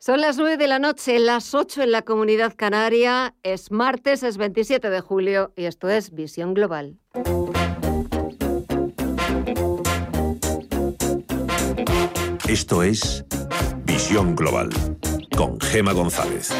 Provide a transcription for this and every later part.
Son las 9 de la noche, las 8 en la comunidad canaria. Es martes, es 27 de julio y esto es Visión Global. Esto es Visión Global con Gema González.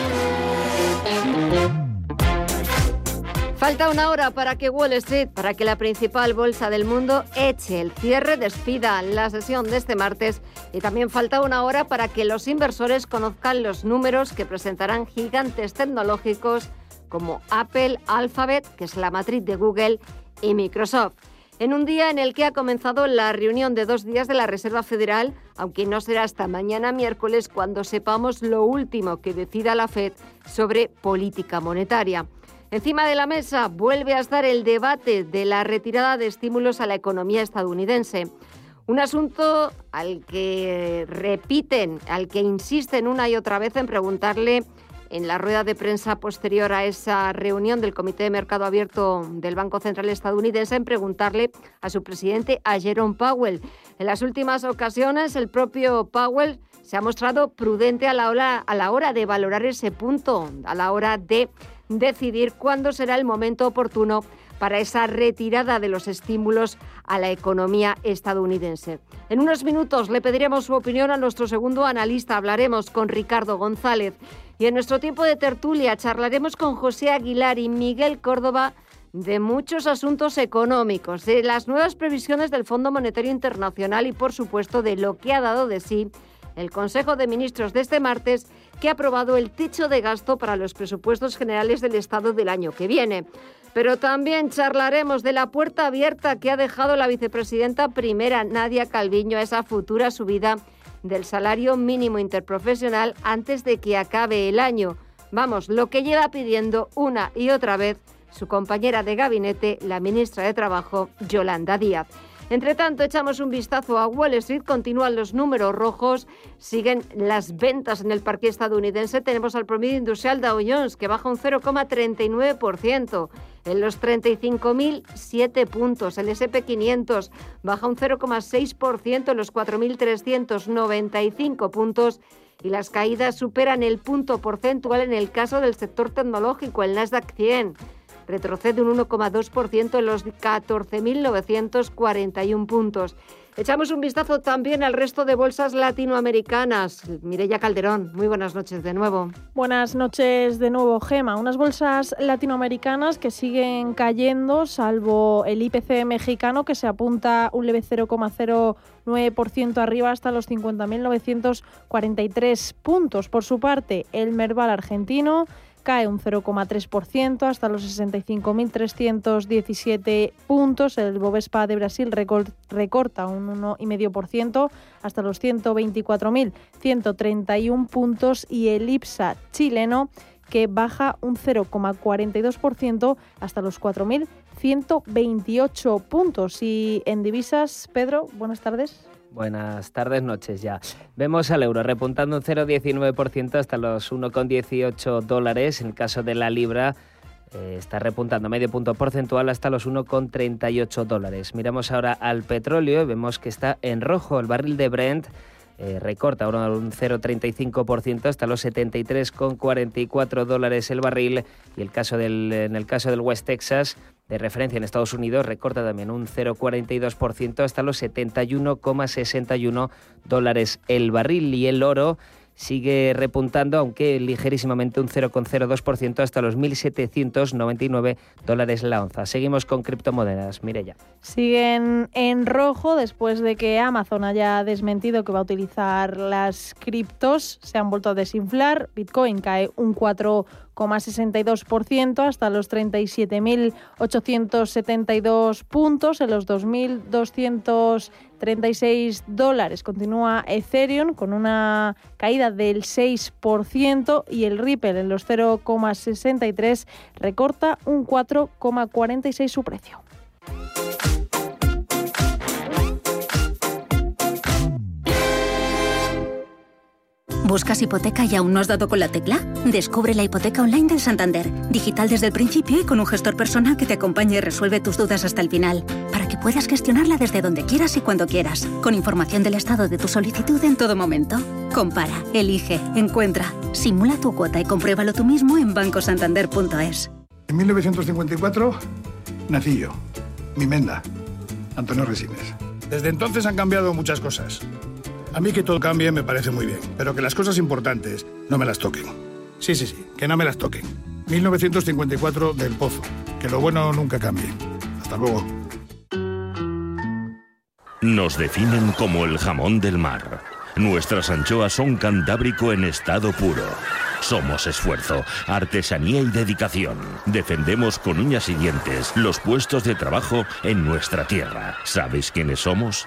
Falta una hora para que Wall Street, para que la principal bolsa del mundo eche el cierre, despida la sesión de este martes y también falta una hora para que los inversores conozcan los números que presentarán gigantes tecnológicos como Apple, Alphabet, que es la matriz de Google, y Microsoft. En un día en el que ha comenzado la reunión de dos días de la Reserva Federal, aunque no será hasta mañana miércoles cuando sepamos lo último que decida la Fed sobre política monetaria. Encima de la mesa vuelve a estar el debate de la retirada de estímulos a la economía estadounidense. Un asunto al que repiten, al que insisten una y otra vez en preguntarle en la rueda de prensa posterior a esa reunión del Comité de Mercado Abierto del Banco Central estadounidense, en preguntarle a su presidente, a Jerome Powell. En las últimas ocasiones, el propio Powell se ha mostrado prudente a la hora, a la hora de valorar ese punto, a la hora de decidir cuándo será el momento oportuno para esa retirada de los estímulos a la economía estadounidense. En unos minutos le pediremos su opinión a nuestro segundo analista. Hablaremos con Ricardo González y en nuestro tiempo de tertulia charlaremos con José Aguilar y Miguel Córdoba de muchos asuntos económicos, de las nuevas previsiones del Fondo Monetario Internacional y por supuesto de lo que ha dado de sí el Consejo de Ministros de este martes que ha aprobado el techo de gasto para los presupuestos generales del Estado del año que viene. Pero también charlaremos de la puerta abierta que ha dejado la vicepresidenta primera, Nadia Calviño, a esa futura subida del salario mínimo interprofesional antes de que acabe el año. Vamos, lo que lleva pidiendo una y otra vez su compañera de gabinete, la ministra de Trabajo, Yolanda Díaz. Entre tanto, echamos un vistazo a Wall Street, continúan los números rojos, siguen las ventas en el parque estadounidense. Tenemos al promedio industrial Dow Jones que baja un 0,39% en los 35.007 puntos. El SP500 baja un 0,6% en los 4.395 puntos. Y las caídas superan el punto porcentual en el caso del sector tecnológico, el Nasdaq 100 retrocede un 1,2% en los 14.941 puntos. Echamos un vistazo también al resto de bolsas latinoamericanas. Mireya Calderón, muy buenas noches de nuevo. Buenas noches de nuevo, Gema. Unas bolsas latinoamericanas que siguen cayendo, salvo el IPC mexicano que se apunta un leve 0,09% arriba hasta los 50.943 puntos. Por su parte, el Merval argentino cae un 0,3% hasta los 65.317 puntos. El Bovespa de Brasil recorta un 1,5% hasta los 124.131 puntos y el IPSA chileno que baja un 0,42% hasta los 4.128 puntos. Y en divisas, Pedro, buenas tardes. Buenas tardes, noches ya. Vemos al euro repuntando un 0,19% hasta los 1,18 dólares. En el caso de la libra eh, está repuntando medio punto porcentual hasta los 1,38 dólares. Miramos ahora al petróleo y vemos que está en rojo el barril de Brent. Eh, recorta ahora un 0,35% hasta los 73,44 dólares el barril y el caso del, en el caso del West Texas de referencia en Estados Unidos recorta también un 0,42% hasta los 71,61 dólares el barril y el oro sigue repuntando, aunque ligerísimamente un 0,02% hasta los 1.799 dólares la onza. Seguimos con criptomonedas. Mireya. Siguen en rojo después de que Amazon haya desmentido que va a utilizar las criptos. Se han vuelto a desinflar. Bitcoin cae un 4 62% hasta los 37.872 puntos en los 2.236 dólares. Continúa Ethereum con una caída del 6% y el Ripple en los 0,63 recorta un 4,46 su precio. ¿Buscas hipoteca y aún no has dado con la tecla? Descubre la hipoteca online del Santander, digital desde el principio y con un gestor personal que te acompañe y resuelve tus dudas hasta el final, para que puedas gestionarla desde donde quieras y cuando quieras, con información del estado de tu solicitud en todo momento. Compara, elige, encuentra, simula tu cuota y compruébalo tú mismo en bancosantander.es. En 1954 nací yo, mi menda, Antonio Resines. Desde entonces han cambiado muchas cosas. A mí que todo cambie me parece muy bien, pero que las cosas importantes no me las toquen. Sí, sí, sí, que no me las toquen. 1954 del Pozo. Que lo bueno nunca cambie. Hasta luego. Nos definen como el jamón del mar. Nuestras anchoas son cantábrico en estado puro. Somos esfuerzo, artesanía y dedicación. Defendemos con uñas y dientes los puestos de trabajo en nuestra tierra. ¿Sabéis quiénes somos?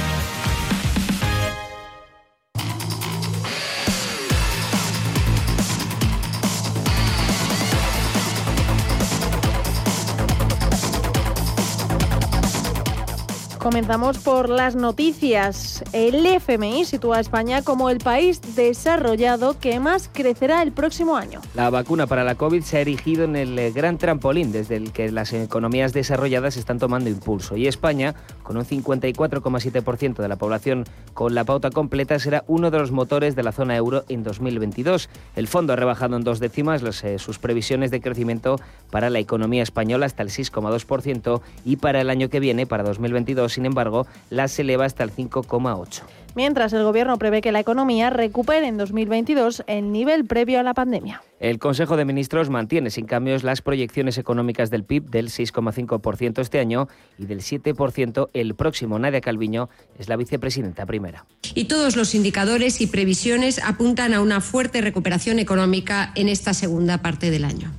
Comenzamos por las noticias. El FMI sitúa a España como el país desarrollado que más crecerá el próximo año. La vacuna para la COVID se ha erigido en el eh, gran trampolín desde el que las economías desarrolladas están tomando impulso. Y España, con un 54,7% de la población con la pauta completa, será uno de los motores de la zona euro en 2022. El fondo ha rebajado en dos décimas eh, sus previsiones de crecimiento para la economía española hasta el 6,2% y para el año que viene, para 2022, sin embargo, las eleva hasta el 5,8. Mientras el Gobierno prevé que la economía recupere en 2022 el nivel previo a la pandemia. El Consejo de Ministros mantiene sin cambios las proyecciones económicas del PIB del 6,5% este año y del 7% el próximo. Nadia Calviño es la vicepresidenta primera. Y todos los indicadores y previsiones apuntan a una fuerte recuperación económica en esta segunda parte del año.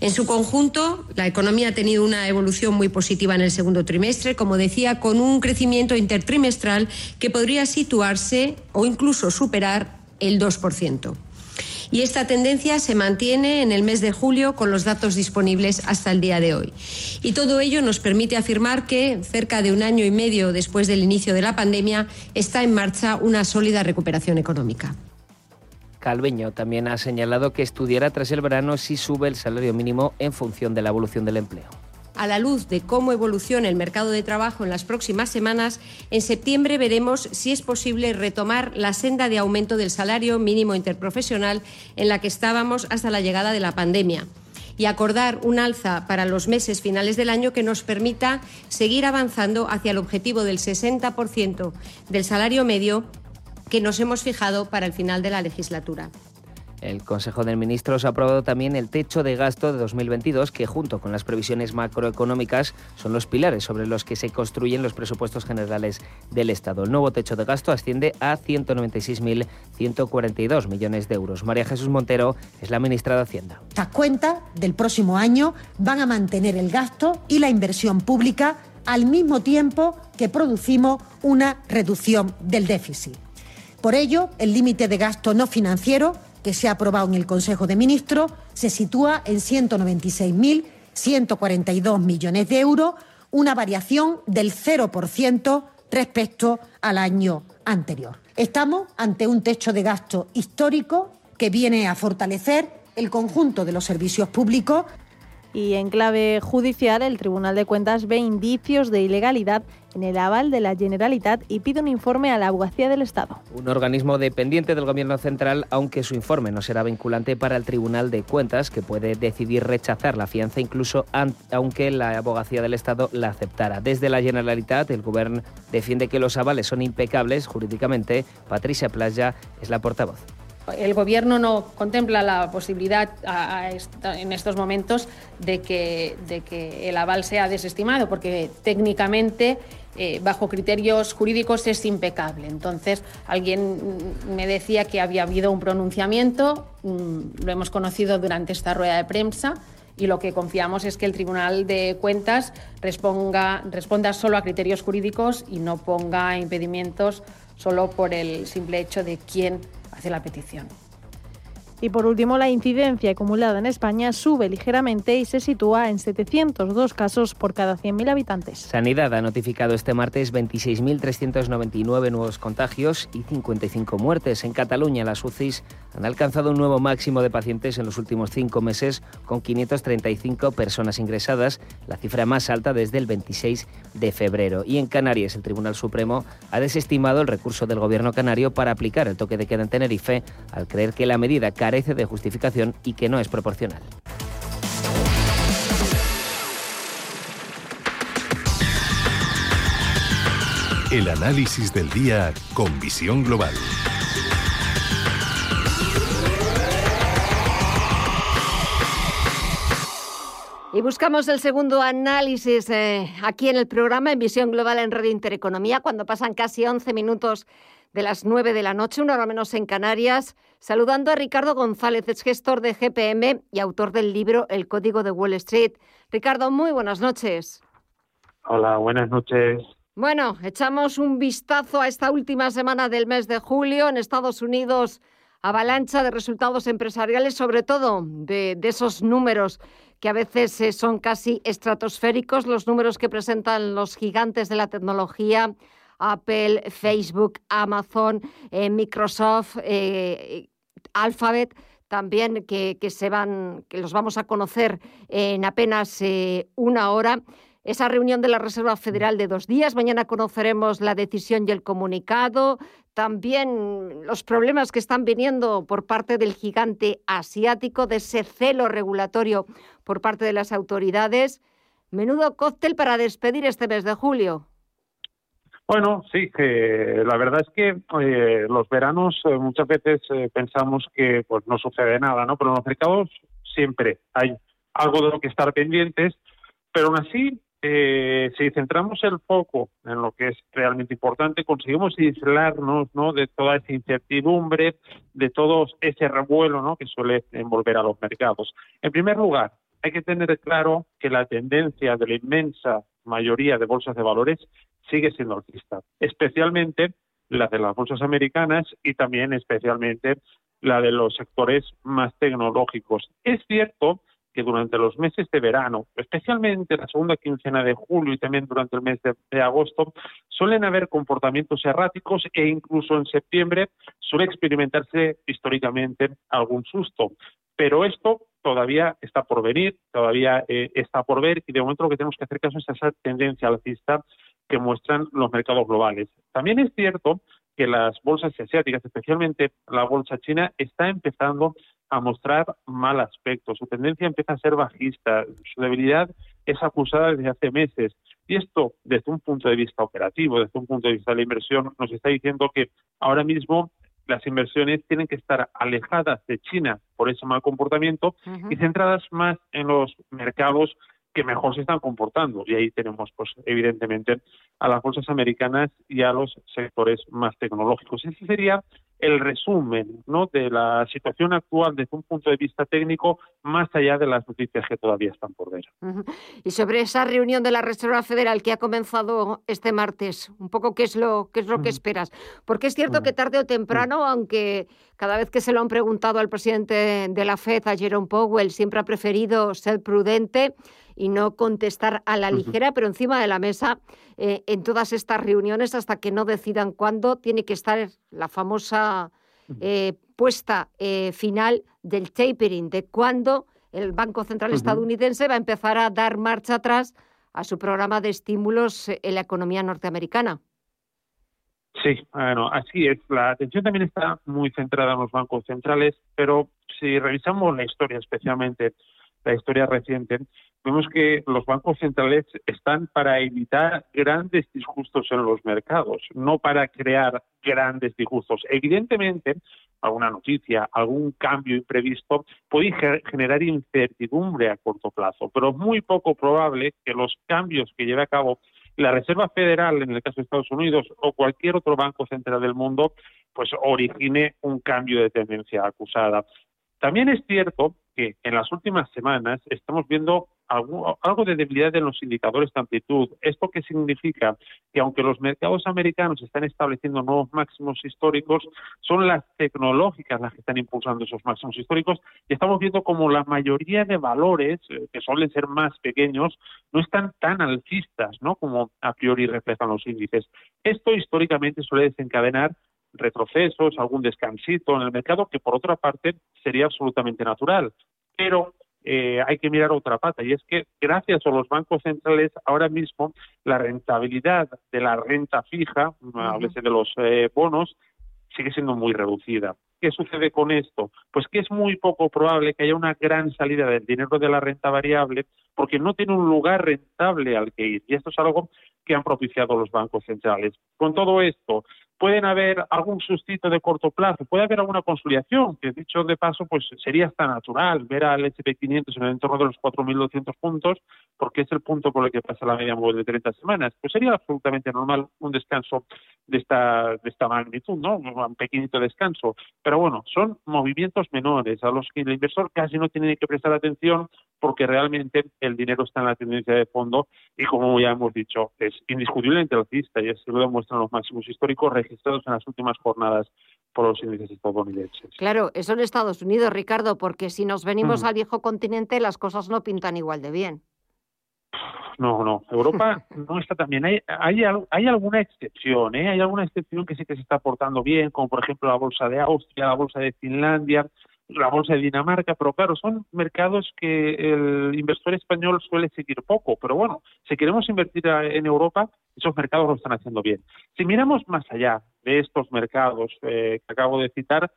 En su conjunto, la economía ha tenido una evolución muy positiva en el segundo trimestre, como decía, con un crecimiento intertrimestral que podría situarse o incluso superar el 2%. Y esta tendencia se mantiene en el mes de julio con los datos disponibles hasta el día de hoy. Y todo ello nos permite afirmar que, cerca de un año y medio después del inicio de la pandemia, está en marcha una sólida recuperación económica. Calveño también ha señalado que estudiará tras el verano si sube el salario mínimo en función de la evolución del empleo. A la luz de cómo evoluciona el mercado de trabajo en las próximas semanas, en septiembre veremos si es posible retomar la senda de aumento del salario mínimo interprofesional en la que estábamos hasta la llegada de la pandemia y acordar un alza para los meses finales del año que nos permita seguir avanzando hacia el objetivo del 60% del salario medio que nos hemos fijado para el final de la legislatura. El Consejo de Ministros ha aprobado también el techo de gasto de 2022, que junto con las previsiones macroeconómicas son los pilares sobre los que se construyen los presupuestos generales del Estado. El nuevo techo de gasto asciende a 196.142 millones de euros. María Jesús Montero es la ministra de Hacienda. Estas cuentas del próximo año van a mantener el gasto y la inversión pública al mismo tiempo que producimos una reducción del déficit. Por ello, el límite de gasto no financiero que se ha aprobado en el Consejo de Ministros se sitúa en 196.142 millones de euros, una variación del 0% respecto al año anterior. Estamos ante un techo de gasto histórico que viene a fortalecer el conjunto de los servicios públicos y en clave judicial, el Tribunal de Cuentas ve indicios de ilegalidad en el aval de la Generalitat y pide un informe a la Abogacía del Estado. Un organismo dependiente del Gobierno central, aunque su informe no será vinculante para el Tribunal de Cuentas, que puede decidir rechazar la fianza incluso aunque la Abogacía del Estado la aceptara. Desde la Generalitat, el Gobierno defiende que los avales son impecables jurídicamente. Patricia Playa es la portavoz. El Gobierno no contempla la posibilidad en estos momentos de que, el aval sea desestimado, porque técnicamente, eh, bajo criterios jurídicos, es impecable. Entonces, alguien me decía que había habido un pronunciamiento, mm, lo hemos conocido durante esta rueda de prensa, y lo que confiamos es que el Tribunal de Cuentas responda solo a criterios jurídicos y no ponga impedimentos solo por el simple hecho de quién hace la petición. Y por último, la incidencia acumulada en España sube ligeramente y se sitúa en 702 casos por cada 100.000 habitantes. Sanidad ha notificado este martes 26.399 nuevos contagios y 55 muertes. En Cataluña, las UCIs han alcanzado un nuevo máximo de pacientes en los últimos cinco meses, con 535 personas ingresadas, la cifra más alta desde el 26 de febrero. Y en Canarias, el Tribunal Supremo ha desestimado el recurso del Gobierno canario para aplicar el toque de queda en Tenerife, al creer que la medida de justificación y que no es proporcional. El análisis del día con visión global. Y buscamos el segundo análisis eh, aquí en el programa en Visión Global en Radio Intereconomía, cuando pasan casi 11 minutos de las 9 de la noche, una hora menos en Canarias, saludando a Ricardo González, es gestor de GPM y autor del libro El Código de Wall Street. Ricardo, muy buenas noches. Hola, buenas noches. Bueno, echamos un vistazo a esta última semana del mes de julio en Estados Unidos. Avalancha de resultados empresariales, sobre todo de, de esos números que a veces eh, son casi estratosféricos, los números que presentan los gigantes de la tecnología, Apple, Facebook, Amazon, eh, Microsoft, eh, Alphabet, también que, se van, que los vamos a conocer en apenas una hora esa reunión de la Reserva Federal de dos días. Mañana conoceremos la decisión y el comunicado. También los problemas que están viniendo por parte del gigante asiático, de ese celo regulatorio por parte de las autoridades. Menudo cóctel para despedir este mes de julio. Bueno, sí, que la verdad es que eh, los veranos eh, muchas veces eh, pensamos que pues no sucede nada, ¿no? Pero en los mercados siempre hay algo de lo que estar pendientes, pero aún así eh, si centramos el foco en lo que es realmente importante, conseguimos aislarnos ¿no? de toda esa incertidumbre, de todo ese revuelo ¿no? que suele envolver a los mercados. En primer lugar, hay que tener claro que la tendencia de la inmensa mayoría de bolsas de valores sigue siendo alcista, especialmente la de las bolsas americanas y también especialmente la de los sectores más tecnológicos. Es cierto que durante los meses de verano, especialmente la segunda quincena de julio y también durante el mes de, agosto, suelen haber comportamientos erráticos e incluso en septiembre suele experimentarse históricamente algún susto. Pero esto todavía está por venir, todavía eh, está por ver y de momento lo que tenemos que hacer caso es esa tendencia alcista que muestran los mercados globales. También es cierto que las bolsas asiáticas, especialmente la bolsa china, está empezando a mostrar mal aspecto. Su tendencia empieza a ser bajista, su debilidad es acusada desde hace meses. Y esto, desde un punto de vista operativo, desde un punto de vista de la inversión, nos está diciendo que ahora mismo las inversiones tienen que estar alejadas de China por ese mal comportamiento y centradas más en los mercados que mejor se están comportando. Y ahí tenemos, pues, evidentemente, a las bolsas americanas y a los sectores más tecnológicos. Ese sería el resumen ¿no? de la situación actual desde un punto de vista técnico, más allá de las noticias que todavía están por ver. Y sobre esa reunión de la Reserva Federal que ha comenzado este martes, un poco qué es lo, qué es lo que esperas. Porque es cierto que tarde o temprano, aunque cada vez que se lo han preguntado al presidente de la FED, a Jerome Powell, siempre ha preferido ser prudente y no contestar a la ligera, pero encima de la mesa eh, en todas estas reuniones hasta que no decidan cuándo tiene que estar la famosa eh, puesta eh, final del tapering, de cuándo el Banco Central estadounidense va a empezar a dar marcha atrás a su programa de estímulos en la economía norteamericana. Sí, bueno, así es. La atención también está muy centrada en los bancos centrales, pero si revisamos la historia especialmente la historia reciente, vemos que los bancos centrales están para evitar grandes disgustos en los mercados, no para crear grandes disgustos. Evidentemente, alguna noticia, algún cambio imprevisto puede generar incertidumbre a corto plazo, pero es muy poco probable que los cambios que lleve a cabo la Reserva Federal, en el caso de Estados Unidos, o cualquier otro banco central del mundo, pues origine un cambio de tendencia acusada. También es cierto que en las últimas semanas estamos viendo algo, de debilidad en los indicadores de amplitud. ¿Esto qué significa? Que aunque los mercados americanos están estableciendo nuevos máximos históricos, son las tecnológicas las que están impulsando esos máximos históricos y estamos viendo como la mayoría de valores, eh, que suelen ser más pequeños, no están tan alcistas ¿no? como a priori reflejan los índices. Esto históricamente suele desencadenar retrocesos, algún descansito en el mercado, que por otra parte sería absolutamente natural. Pero eh, hay que mirar otra pata y es que gracias a los bancos centrales ahora mismo la rentabilidad de la renta fija, a veces de los eh, bonos, sigue siendo muy reducida. ¿Qué sucede con esto? Pues que es muy poco probable que haya una gran salida del dinero de la renta variable porque no tiene un lugar rentable al que ir. Y esto es algo que han propiciado los bancos centrales. Con todo esto, pueden haber algún sustito de corto plazo, puede haber alguna consolidación, que dicho de paso, pues sería hasta natural ver al S&P 500 en el entorno de los 4.200 puntos, porque es el punto por el que pasa la media móvil de 30 semanas. Pues sería absolutamente normal un descanso de esta, de esta magnitud, ¿no? Un pequeñito descanso. Pero bueno, son movimientos menores a los que el inversor casi no tiene que prestar atención porque realmente el dinero está en la tendencia de fondo y como ya hemos dicho, es indiscutiblemente alcista y así lo demuestran los máximos históricos en las últimas jornadas por los índices estadounidenses. Claro, eso en Estados Unidos, Ricardo, porque si nos venimos mm. al viejo continente las cosas no pintan igual de bien. No, no, Europa no está tan bien. Hay, hay, hay alguna excepción, ¿eh? hay alguna excepción que sí que se está portando bien, como por ejemplo la bolsa de Austria, la bolsa de Finlandia, la bolsa de Dinamarca, pero claro, son mercados que el inversor español suele seguir poco, pero bueno, si queremos invertir en Europa, esos mercados lo están haciendo bien. Si miramos más allá de estos mercados eh, que acabo de citar,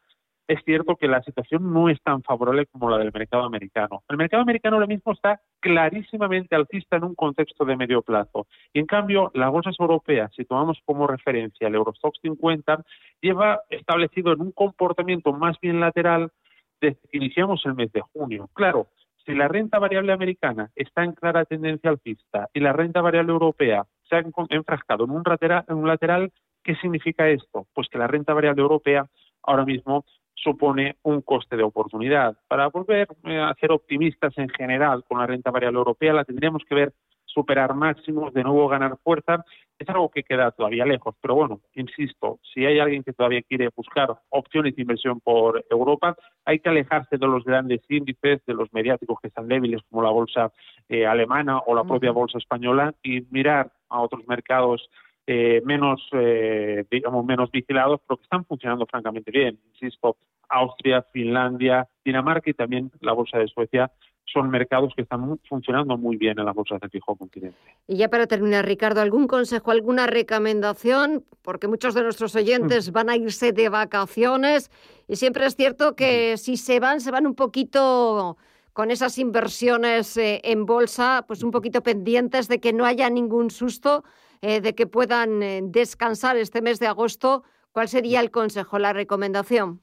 es cierto que la situación no es tan favorable como la del mercado americano. El mercado americano ahora mismo está clarísimamente alcista en un contexto de medio plazo. Y en cambio, las bolsas europeas, si tomamos como referencia el Eurostoxx 50, lleva establecido en un comportamiento más bien lateral desde que iniciamos el mes de junio. Claro, si la renta variable americana está en clara tendencia alcista y la renta variable europea se ha enfrascado en un, lateral, en un lateral, ¿qué significa esto? Pues que la renta variable europea ahora mismo supone un coste de oportunidad. Para volver eh, a ser optimistas en general con la renta variable europea, la tendríamos que ver superar máximos, de nuevo ganar fuerza, es algo que queda todavía lejos. Pero bueno, insisto, si hay alguien que todavía quiere buscar opciones de inversión por Europa, hay que alejarse de los grandes índices, de los mediáticos que están débiles, como la bolsa eh, alemana o la propia bolsa española, y mirar a otros mercados eh, menos, eh, digamos, menos vigilados, pero que están funcionando francamente bien. Insisto, Austria, Finlandia, Dinamarca y también la bolsa de Suecia son mercados que están funcionando muy bien en las bolsas del fijo continente. Y ya para terminar, Ricardo, ¿algún consejo, alguna recomendación? Porque muchos de nuestros oyentes mm. van a irse de vacaciones y siempre es cierto que si se van, se van un poquito con esas inversiones eh, en bolsa, pues un poquito pendientes de que no haya ningún susto, eh, de que puedan eh, descansar este mes de agosto. ¿Cuál sería el consejo, la recomendación?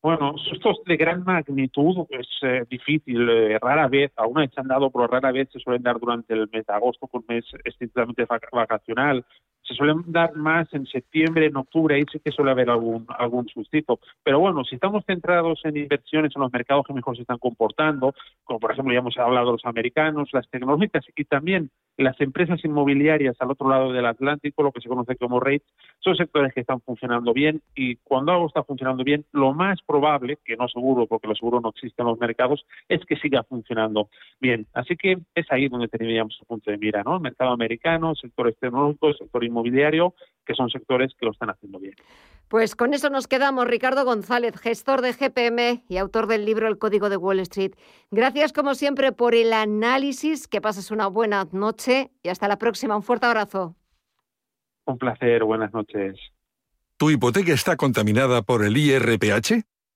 Bueno, sustos de gran magnitud es eh, difícil, eh, rara vez, aún se han dado, pero rara vez se suelen dar durante el mes de agosto, que un mes estrictamente vacacional se suelen dar más en septiembre, en octubre, ahí sí que suele haber algún, algún sustito. Pero bueno, si estamos centrados en inversiones en los mercados que mejor se están comportando, como por ejemplo ya hemos hablado de los americanos, las tecnológicas y también las empresas inmobiliarias al otro lado del Atlántico, lo que se conoce como REITs, son sectores que están funcionando bien y cuando algo está funcionando bien, lo más probable, que no seguro, porque lo seguro no existe en los mercados, es que siga funcionando bien. Así que es ahí donde tendríamos el punto de mira, ¿no? El mercado americano, sectores tecnológicos, sector inmobiliario, inmobiliario, que son sectores que lo están haciendo bien. Pues con eso nos quedamos. Ricardo González, gestor de GPM y autor del libro El Código de Wall Street. Gracias como siempre por el análisis. Que pases una buena noche y hasta la próxima. Un fuerte abrazo. Un placer. Buenas noches. ¿Tu hipoteca está contaminada por el IRPH?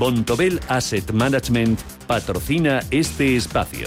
Bontobel Asset Management patrocina este espacio.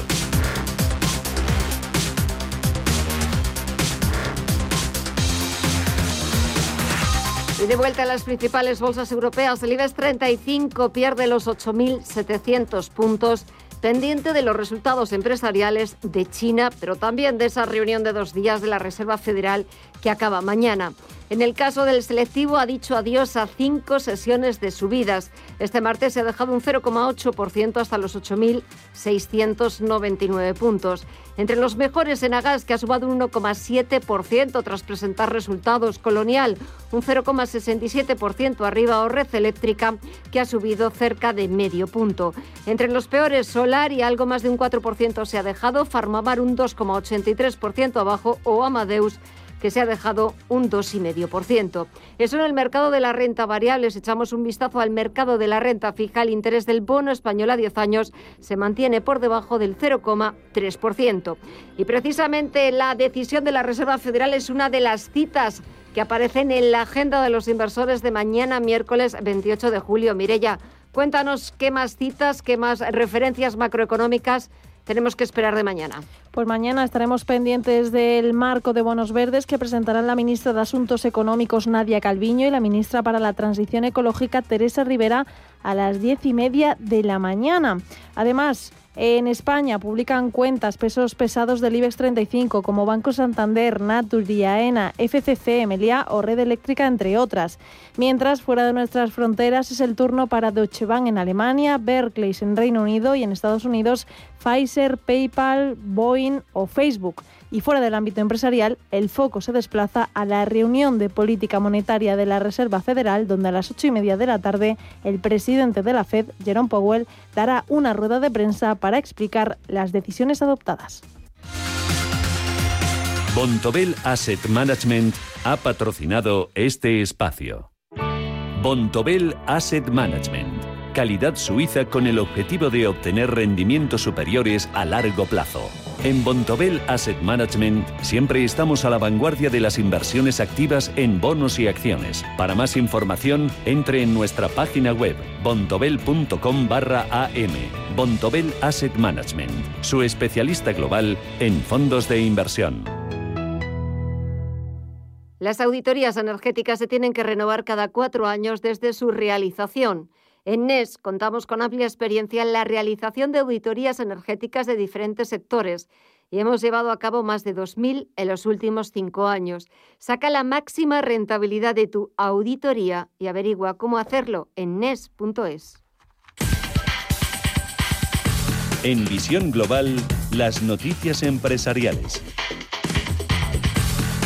Y de vuelta a las principales bolsas europeas, el IBEX 35 pierde los 8.700 puntos pendiente de los resultados empresariales de China, pero también de esa reunión de dos días de la Reserva Federal que acaba mañana. En el caso del selectivo ha dicho adiós a cinco sesiones de subidas. Este martes se ha dejado un 0,8% hasta los 8.699 puntos. Entre los mejores en Agas, que ha subido un 1,7% tras presentar resultados. Colonial, un 0,67% arriba. O Red Eléctrica, que ha subido cerca de medio punto. Entre los peores, Solar y algo más de un 4% se ha dejado. Farmamar un 2,83% abajo. O Amadeus que se ha dejado un 2,5%. Eso en el mercado de la renta variable. Si echamos un vistazo al mercado de la renta fija, el interés del bono español a 10 años se mantiene por debajo del 0,3%. Y precisamente la decisión de la Reserva Federal es una de las citas que aparecen en la agenda de los inversores de mañana, miércoles 28 de julio. Mirella, cuéntanos qué más citas, qué más referencias macroeconómicas tenemos que esperar de mañana? Pues mañana estaremos pendientes del marco de bonos verdes que presentarán la ministra de Asuntos Económicos Nadia Calviño y la ministra para la Transición Ecológica Teresa Rivera a las diez y media de la mañana. Además, en España publican cuentas pesos pesados del IBEX 35 como Banco Santander, Naturgy, AENA, FCC, Melia o Red Eléctrica, entre otras. Mientras, fuera de nuestras fronteras es el turno para Deutsche Bank en Alemania, Berkeley en Reino Unido y en Estados Unidos Pfizer, PayPal, Boeing o Facebook. Y fuera del ámbito empresarial, el foco se desplaza a la reunión de política monetaria de la Reserva Federal, donde a las ocho y media de la tarde el presidente de la Fed, Jerome Powell, dará una rueda de prensa para explicar las decisiones adoptadas. Bontobel Asset Management ha patrocinado este espacio. Bontobel Asset Management. Calidad suiza con el objetivo de obtener rendimientos superiores a largo plazo. En Bontobel Asset Management siempre estamos a la vanguardia de las inversiones activas en bonos y acciones. Para más información, entre en nuestra página web bontobel.com barra am. Bontobel Asset Management, su especialista global en fondos de inversión. Las auditorías energéticas se tienen que renovar cada cuatro años desde su realización. En NES contamos con amplia experiencia en la realización de auditorías energéticas de diferentes sectores y hemos llevado a cabo más de 2.000 en los últimos cinco años. Saca la máxima rentabilidad de tu auditoría y averigua cómo hacerlo en NES.es. En Visión Global, las noticias empresariales.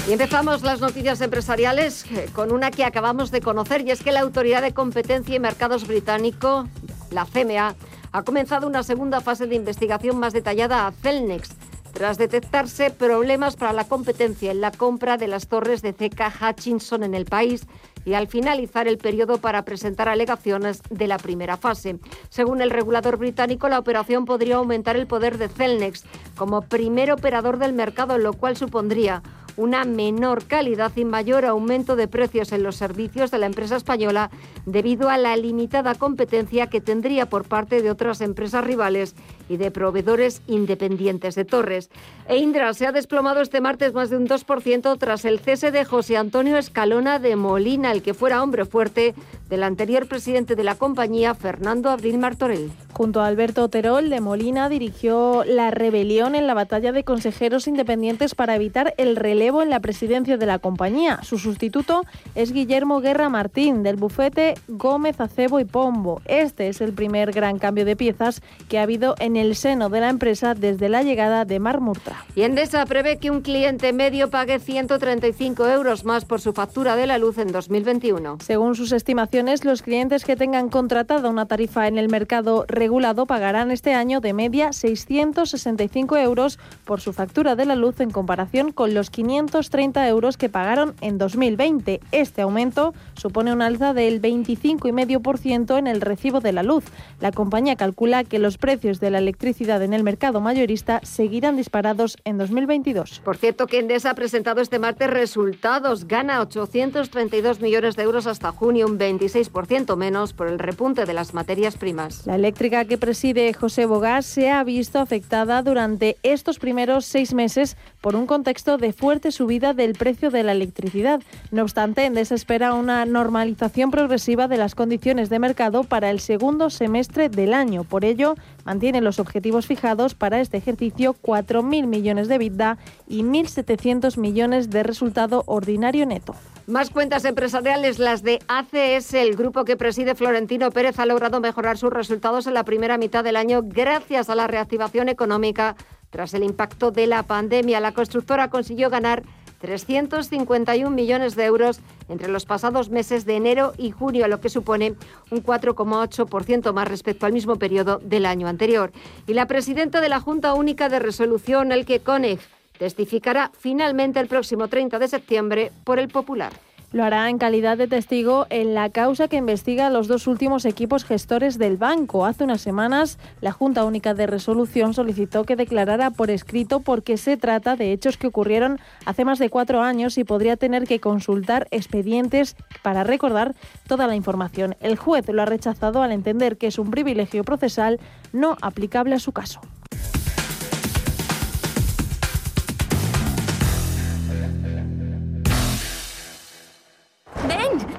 Y empezamos las noticias empresariales eh, con una que acabamos de conocer y es que la Autoridad de Competencia y Mercados británico, la CMA, ha comenzado una segunda fase de investigación más detallada a Celnex tras detectarse problemas para la competencia en la compra de las torres de CK Hutchinson en el país y al finalizar el periodo para presentar alegaciones de la primera fase. Según el regulador británico, la operación podría aumentar el poder de Celnex como primer operador del mercado, lo cual supondría una menor calidad y mayor aumento de precios en los servicios de la empresa española debido a la limitada competencia que tendría por parte de otras empresas rivales y de proveedores independientes de torres. E Indra se ha desplomado este martes más de un 2% tras el cese de José Antonio Escalona de Molina, el que fuera hombre fuerte del anterior presidente de la compañía, Fernando Abril Martorell. Junto a Alberto Terol, de Molina dirigió la rebelión en la batalla de consejeros independientes para evitar el relevo en la presidencia de la compañía. Su sustituto es Guillermo Guerra Martín, del bufete Gómez Acebo y Pombo. Este es el primer gran cambio de piezas que ha habido en el seno de la empresa desde la llegada de Mar Murtra. Y Endesa prevé que un cliente medio pague 135 euros más por su factura de la luz en 2021. Según sus estimaciones, los clientes que tengan contratada una tarifa en el mercado regulado pagarán este año de media 665 euros por su factura de la luz en comparación con los 530 euros que pagaron en 2020. Este aumento supone un alza del 25,5% en el recibo de la luz. La compañía calcula que los precios de la electricidad en el mercado mayorista seguirán disparados en 2022. Por cierto, que Endesa ha presentado este martes resultados. Gana 832 millones de euros hasta junio, un 26% menos por el repunte de las materias primas. La eléctrica que preside José Bogás se ha visto afectada durante estos primeros seis meses por un contexto de fuerte subida del precio de la electricidad. No obstante, Endesa espera una normalización progresiva de las condiciones de mercado para el segundo semestre del año. Por ello, mantiene los objetivos fijados para este ejercicio 4.000 millones de vida y 1.700 millones de resultado ordinario neto. Más cuentas empresariales, las de ACS, el grupo que preside Florentino Pérez, ha logrado mejorar sus resultados en la primera mitad del año gracias a la reactivación económica tras el impacto de la pandemia. La constructora consiguió ganar 351 millones de euros entre los pasados meses de enero y junio, lo que supone un 4,8% más respecto al mismo periodo del año anterior. Y la presidenta de la Junta Única de Resolución, Elke Konig, testificará finalmente el próximo 30 de septiembre por el Popular. Lo hará en calidad de testigo en la causa que investiga los dos últimos equipos gestores del banco. Hace unas semanas, la Junta Única de Resolución solicitó que declarara por escrito porque se trata de hechos que ocurrieron hace más de cuatro años y podría tener que consultar expedientes para recordar toda la información. El juez lo ha rechazado al entender que es un privilegio procesal no aplicable a su caso.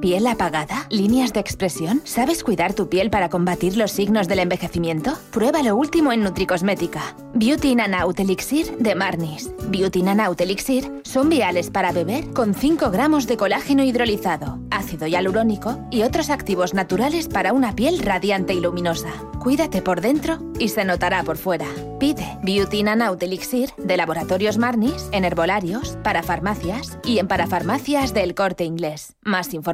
¿Piel apagada? ¿Líneas de expresión? ¿Sabes cuidar tu piel para combatir los signos del envejecimiento? Prueba lo último en Nutricosmética. Beauty Nanaut Elixir de Marnis. Beauty Nanaut Elixir son viales para beber con 5 gramos de colágeno hidrolizado, ácido hialurónico y otros activos naturales para una piel radiante y luminosa. Cuídate por dentro y se notará por fuera. Pide Beauty Nanaut Elixir de Laboratorios Marnis en herbolarios, para farmacias y en parafarmacias del Corte Inglés. Más información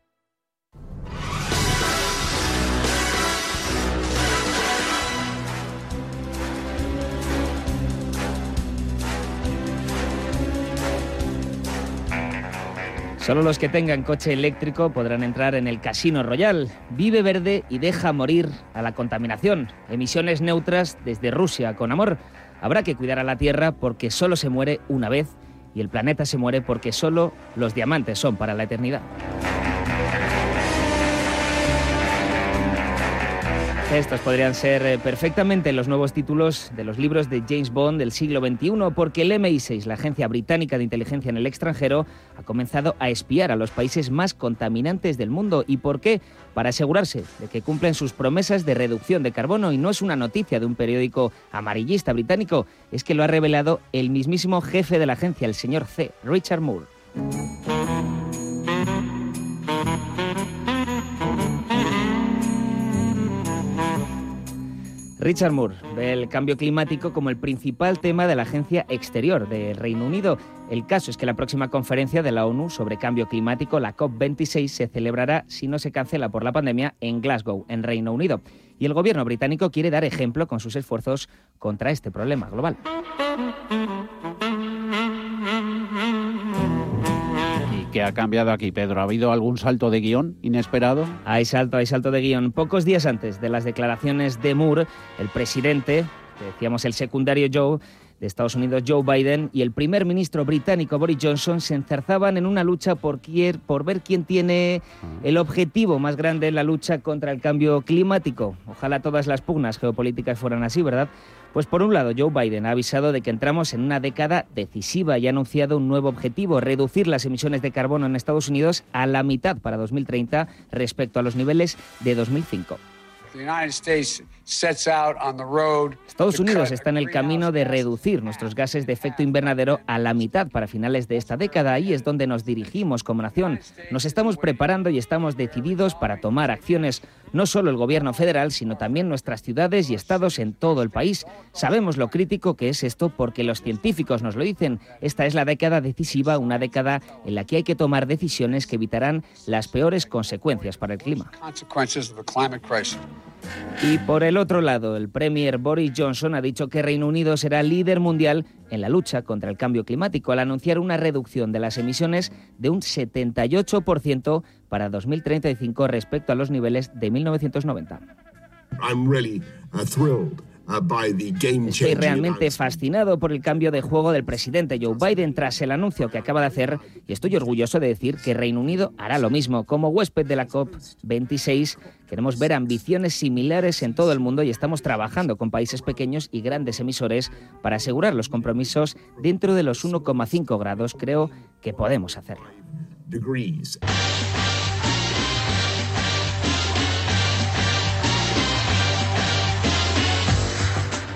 Solo los que tengan coche eléctrico podrán entrar en el Casino Royal. Vive verde y deja morir a la contaminación. Emisiones neutras desde Rusia con amor. Habrá que cuidar a la Tierra porque solo se muere una vez y el planeta se muere porque solo los diamantes son para la eternidad. Estos podrían ser eh, perfectamente los nuevos títulos de los libros de James Bond del siglo XXI, porque el MI6, la agencia británica de inteligencia en el extranjero, ha comenzado a espiar a los países más contaminantes del mundo. ¿Y por qué? Para asegurarse de que cumplen sus promesas de reducción de carbono. Y no es una noticia de un periódico amarillista británico, es que lo ha revelado el mismísimo jefe de la agencia, el señor C., Richard Moore. Richard Moore ve el cambio climático como el principal tema de la Agencia Exterior del Reino Unido. El caso es que la próxima conferencia de la ONU sobre cambio climático, la COP26, se celebrará, si no se cancela por la pandemia, en Glasgow, en Reino Unido. Y el gobierno británico quiere dar ejemplo con sus esfuerzos contra este problema global. ¿Qué ha cambiado aquí, Pedro? ¿Ha habido algún salto de guion inesperado? Hay salto, hay salto de guion. Pocos días antes de las declaraciones de Moore, el presidente, decíamos el secundario Joe, de Estados Unidos, Joe Biden, y el primer ministro británico Boris Johnson se enzarzaban en una lucha por, por ver quién tiene ah. el objetivo más grande en la lucha contra el cambio climático. Ojalá todas las pugnas geopolíticas fueran así, ¿verdad? Pues por un lado, Joe Biden ha avisado de que entramos en una década decisiva y ha anunciado un nuevo objetivo, reducir las emisiones de carbono en Estados Unidos a la mitad para 2030 respecto a los niveles de 2005. Estados Unidos está en el camino de reducir nuestros gases de efecto invernadero a la mitad para finales de esta década. Ahí es donde nos dirigimos como nación. Nos estamos preparando y estamos decididos para tomar acciones, no solo el gobierno federal, sino también nuestras ciudades y estados en todo el país. Sabemos lo crítico que es esto porque los científicos nos lo dicen. Esta es la década decisiva, una década en la que hay que tomar decisiones que evitarán las peores consecuencias para el clima. Y por el otro lado, el Premier Boris Johnson ha dicho que Reino Unido será líder mundial en la lucha contra el cambio climático al anunciar una reducción de las emisiones de un 78% para 2035 respecto a los niveles de 1990. Estoy realmente fascinado por el cambio de juego del presidente Joe Biden tras el anuncio que acaba de hacer y estoy orgulloso de decir que Reino Unido hará lo mismo. Como huésped de la COP26 queremos ver ambiciones similares en todo el mundo y estamos trabajando con países pequeños y grandes emisores para asegurar los compromisos dentro de los 1,5 grados. Creo que podemos hacerlo.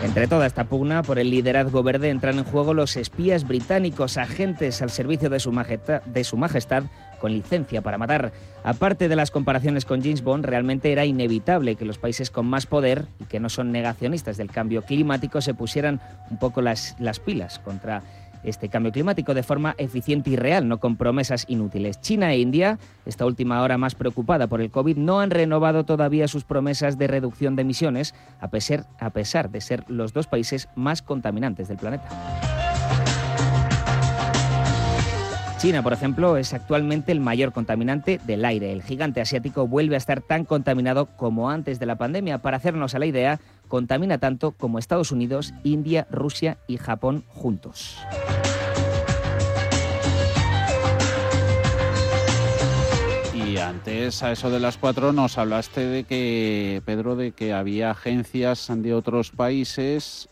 Entre toda esta pugna por el liderazgo verde entran en juego los espías británicos, agentes al servicio de su, majestad, con licencia para matar. Aparte de las comparaciones con James Bond, realmente era inevitable que los países con más poder y que no son negacionistas del cambio climático se pusieran un poco las pilas contra este cambio climático de forma eficiente y real, no con promesas inútiles. China e India, esta última hora más preocupada por el COVID, no han renovado todavía sus promesas de reducción de emisiones, a pesar, de ser los dos países más contaminantes del planeta. China, por ejemplo, es actualmente el mayor contaminante del aire. El gigante asiático vuelve a estar tan contaminado como antes de la pandemia. Para hacernos a la idea, contamina tanto como Estados Unidos, India, Rusia y Japón juntos. Y antes, a eso de las cuatro, nos hablaste de que, Pedro, de que había agencias de otros países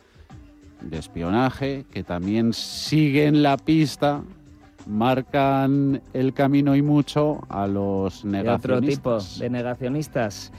de espionaje que también siguen la pista, marcan el camino y mucho a los negacionistas. De otro tipo de negacionistas.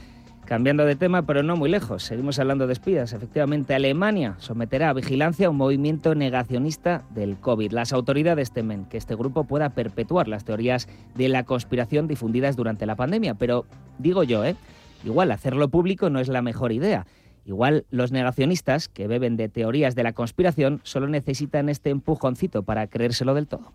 Cambiando de tema, pero no muy lejos, seguimos hablando de espías. Efectivamente, Alemania someterá a vigilancia un movimiento negacionista del COVID. Las autoridades temen que este grupo pueda perpetuar las teorías de la conspiración difundidas durante la pandemia, pero digo yo, ¿eh? igual hacerlo público no es la mejor idea. Igual los negacionistas, que beben de teorías de la conspiración, solo necesitan este empujoncito para creérselo del todo.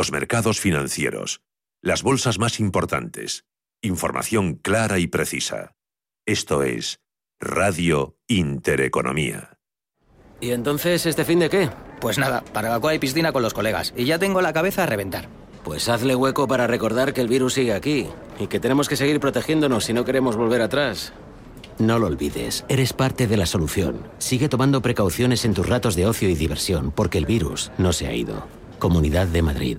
Los mercados financieros. Las bolsas más importantes. Información clara y precisa. Esto es Radio Intereconomía. ¿Y entonces este fin de qué? Pues nada, para la y piscina con los colegas. Y ya tengo la cabeza a reventar. Pues hazle hueco para recordar que el virus sigue aquí y que tenemos que seguir protegiéndonos si no queremos volver atrás. No lo olvides, eres parte de la solución. Sigue tomando precauciones en tus ratos de ocio y diversión, porque el virus no se ha ido. Comunidad de Madrid.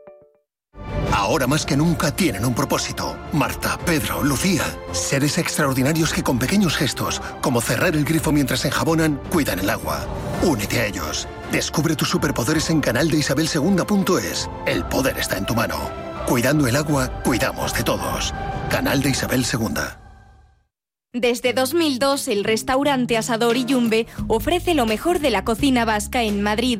Ahora más que nunca tienen un propósito. Marta, Pedro, Lucía. Seres extraordinarios que con pequeños gestos, como cerrar el grifo mientras enjabonan, cuidan el agua. Únete a ellos. Descubre tus superpoderes en canaldeisabelsegunda.es. El poder está en tu mano. Cuidando el agua, cuidamos de todos. Canal de Isabel Segunda. Desde 2002, el restaurante Asador y Yumbe ofrece lo mejor de la cocina vasca en Madrid.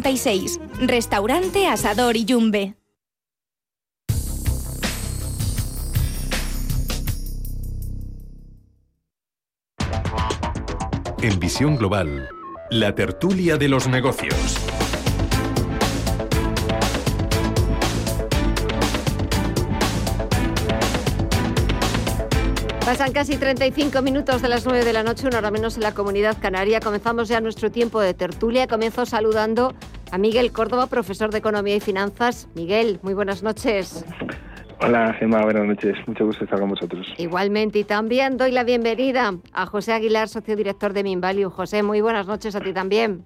1096. Restaurante Asador Iyumbe. En Visión Global, la tertulia de los negocios. Pasan casi 35 minutos de las 9 de la noche, una hora menos en la comunidad canaria. Comenzamos ya nuestro tiempo de tertulia. Comienzo saludando a Miguel Córdoba, profesor de Economía y Finanzas. Miguel, muy buenas noches. Hola, Gemma, buenas noches. Mucho gusto estar con vosotros. Igualmente, y también doy la bienvenida a José Aguilar, socio director de Minvalue. José, muy buenas noches a ti también.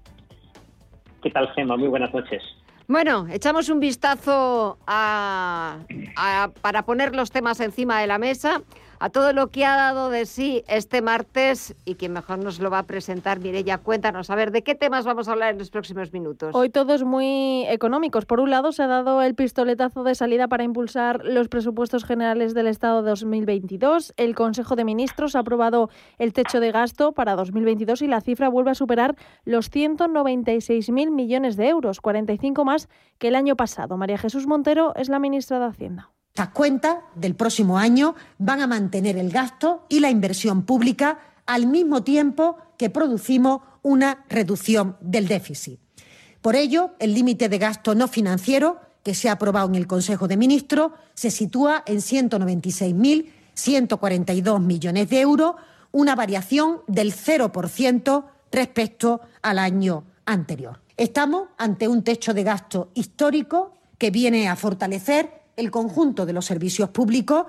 ¿Qué tal, Gemma? Muy buenas noches. Bueno, echamos un vistazo a, a, para poner los temas encima de la mesa a todo lo que ha dado de sí este martes y quien mejor nos lo va a presentar, Mireya, cuéntanos, a ver, ¿de qué temas vamos a hablar en los próximos minutos? Hoy todos muy económicos. Por un lado, se ha dado el pistoletazo de salida para impulsar los presupuestos generales del Estado 2022. El Consejo de Ministros ha aprobado el techo de gasto para 2022 y la cifra vuelve a superar los 196.000 millones de euros, 45 más que el año pasado. María Jesús Montero es la ministra de Hacienda. Estas cuentas del próximo año van a mantener el gasto y la inversión pública al mismo tiempo que producimos una reducción del déficit. Por ello, el límite de gasto no financiero que se ha aprobado en el Consejo de Ministros se sitúa en 196.142 millones de euros, una variación del 0% respecto al año anterior. Estamos ante un techo de gasto histórico que viene a fortalecer el conjunto de los servicios públicos.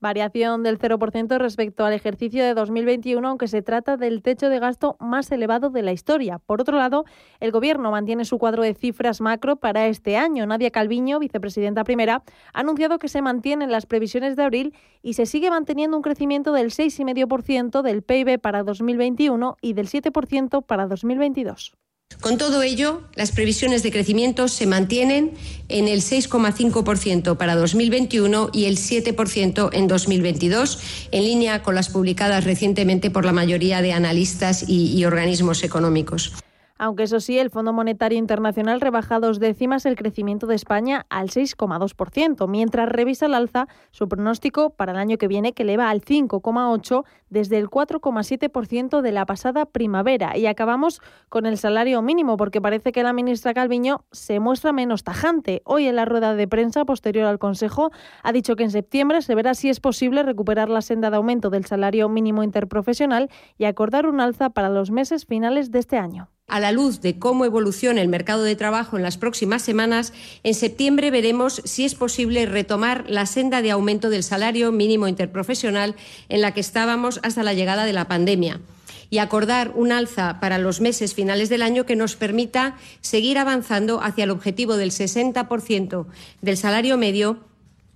Variación del 0% respecto al ejercicio de 2021, aunque se trata del techo de gasto más elevado de la historia. Por otro lado, el Gobierno mantiene su cuadro de cifras macro para este año. Nadia Calviño, vicepresidenta primera, ha anunciado que se mantienen las previsiones de abril y se sigue manteniendo un crecimiento del 6,5% del PIB para 2021 y del 7% para 2022. Con todo ello, las previsiones de crecimiento se mantienen en el 6,5% para 2021 y el 7% en 2022, en línea con las publicadas recientemente por la mayoría de analistas y, y organismos económicos aunque eso sí, el Fondo Monetario Internacional rebaja dos décimas el crecimiento de España al 6,2%, mientras revisa al alza su pronóstico para el año que viene, que eleva al 5,8% desde el 4,7% de la pasada primavera. Y acabamos con el salario mínimo, porque parece que la ministra Calviño se muestra menos tajante. Hoy en la rueda de prensa posterior al Consejo ha dicho que en septiembre se verá si es posible recuperar la senda de aumento del salario mínimo interprofesional y acordar un alza para los meses finales de este año. A la luz de cómo evoluciona el mercado de trabajo en las próximas semanas, en septiembre veremos si es posible retomar la senda de aumento del salario mínimo interprofesional en la que estábamos hasta la llegada de la pandemia y acordar un alza para los meses finales del año que nos permita seguir avanzando hacia el objetivo del 60% del salario medio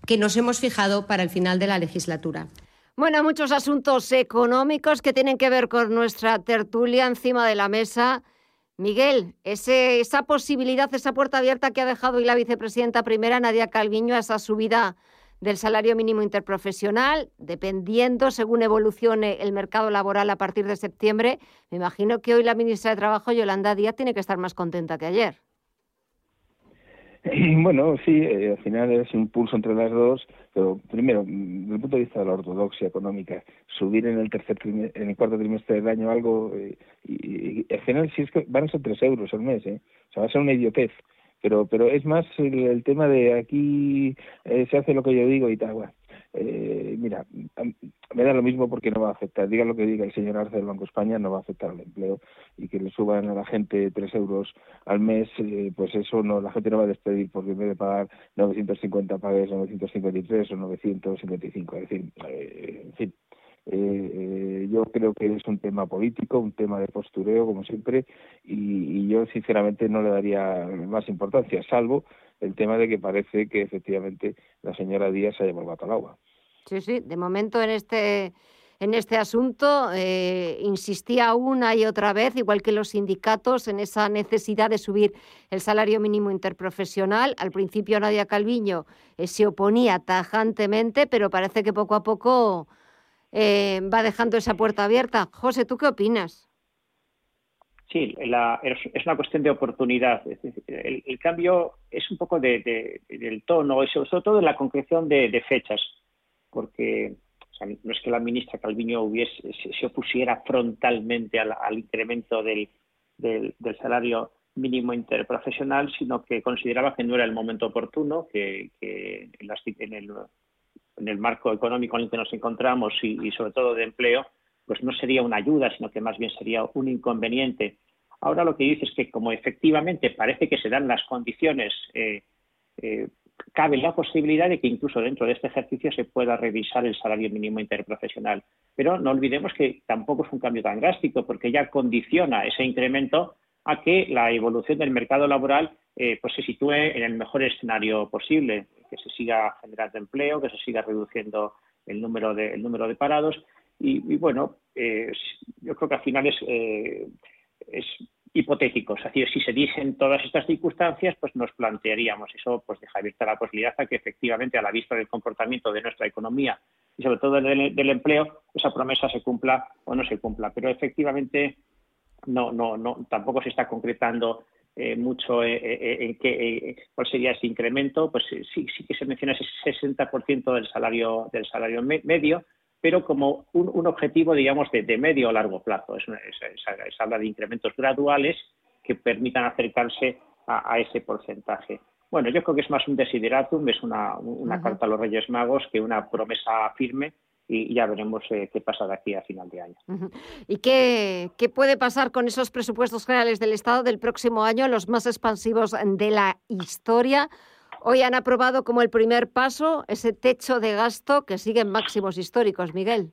que nos hemos fijado para el final de la legislatura. Bueno, muchos asuntos económicos que tienen que ver con nuestra tertulia encima de la mesa. Miguel, ese, esa posibilidad, esa puerta abierta que ha dejado hoy la vicepresidenta primera, Nadia Calviño, a esa subida del salario mínimo interprofesional, dependiendo según evolucione el mercado laboral a partir de septiembre, me imagino que hoy la ministra de Trabajo, Yolanda Díaz, tiene que estar más contenta que ayer. Bueno, sí, eh, al final es un pulso entre las dos, pero primero, desde el punto de vista de la ortodoxia económica, subir en el tercer en el cuarto trimestre del año algo, eh, y, al final sí es que van a ser tres euros al mes, ¿eh? o sea, va a ser una idiotez, pero pero es más el, tema de aquí eh, se hace lo que yo digo y tal, bueno, eh, mira, me da lo mismo porque no va a afectar. Diga lo que diga el señor Arce del Banco España, no va a afectar al empleo y que le suban a la gente 3 euros al mes, eh, pues eso no, la gente no va a despedir porque en vez de pagar 950 pagues 953 o 955. Es decir, eh, en fin. Eh, yo yo creo que es un tema político, un tema de postureo, como siempre, y, yo sinceramente no le daría más importancia, salvo el tema de que parece que efectivamente la señora Díaz se ha llevado el gato al agua. Sí, sí, de momento en este en este asunto. Eh, insistía una y otra vez, igual que los sindicatos, en esa necesidad de subir el salario mínimo interprofesional. Al principio Nadia Calviño eh, se oponía tajantemente, pero parece que poco a poco eh, va dejando esa puerta abierta. José, ¿tú qué opinas? Sí, es una cuestión de oportunidad. el, cambio es un poco de, del tono, sobre todo de la concreción de fechas, porque no es que la ministra Calviño hubiese, se, opusiera frontalmente al, incremento del, salario mínimo interprofesional, sino que consideraba que no era el momento oportuno, que, en, el, marco económico en el que nos encontramos y, sobre todo de empleo, pues no sería una ayuda, sino que más bien sería un inconveniente. Ahora lo que dice es que como efectivamente parece que se dan las condiciones eh, eh, cabe la posibilidad de que incluso dentro de este ejercicio se pueda revisar el salario mínimo interprofesional. Pero no olvidemos que tampoco es un cambio tan drástico, porque ya condiciona ese incremento a que la evolución del mercado laboral eh, pues se sitúe en el mejor escenario posible, que se siga generando empleo, que se siga reduciendo el número de, número de parados. Y, bueno, eh, yo creo que al final es, eh, es hipotéticos. Es decir, si se dicen todas estas circunstancias, pues nos plantearíamos. Eso pues deja abierta la posibilidad a que efectivamente, a la vista del comportamiento de nuestra economía y sobre todo del, empleo, esa promesa se cumpla o no se cumpla. Pero efectivamente no, no, no, tampoco se está concretando eh, mucho en qué cuál sería ese incremento. Pues sí, sí que se menciona ese 60% del salario del salario medio pero como un, objetivo, digamos, de, medio o largo plazo. Es, habla de incrementos graduales que permitan acercarse a, ese porcentaje. Bueno, yo creo que es más un desideratum, es una, carta a los Reyes Magos que una promesa firme y ya veremos eh, qué pasa de aquí a final de año. ¿Y qué, qué, puede pasar con esos presupuestos generales del Estado del próximo año, los más expansivos de la historia? Hoy han aprobado como el primer paso ese techo de gasto que sigue en máximos históricos, Miguel.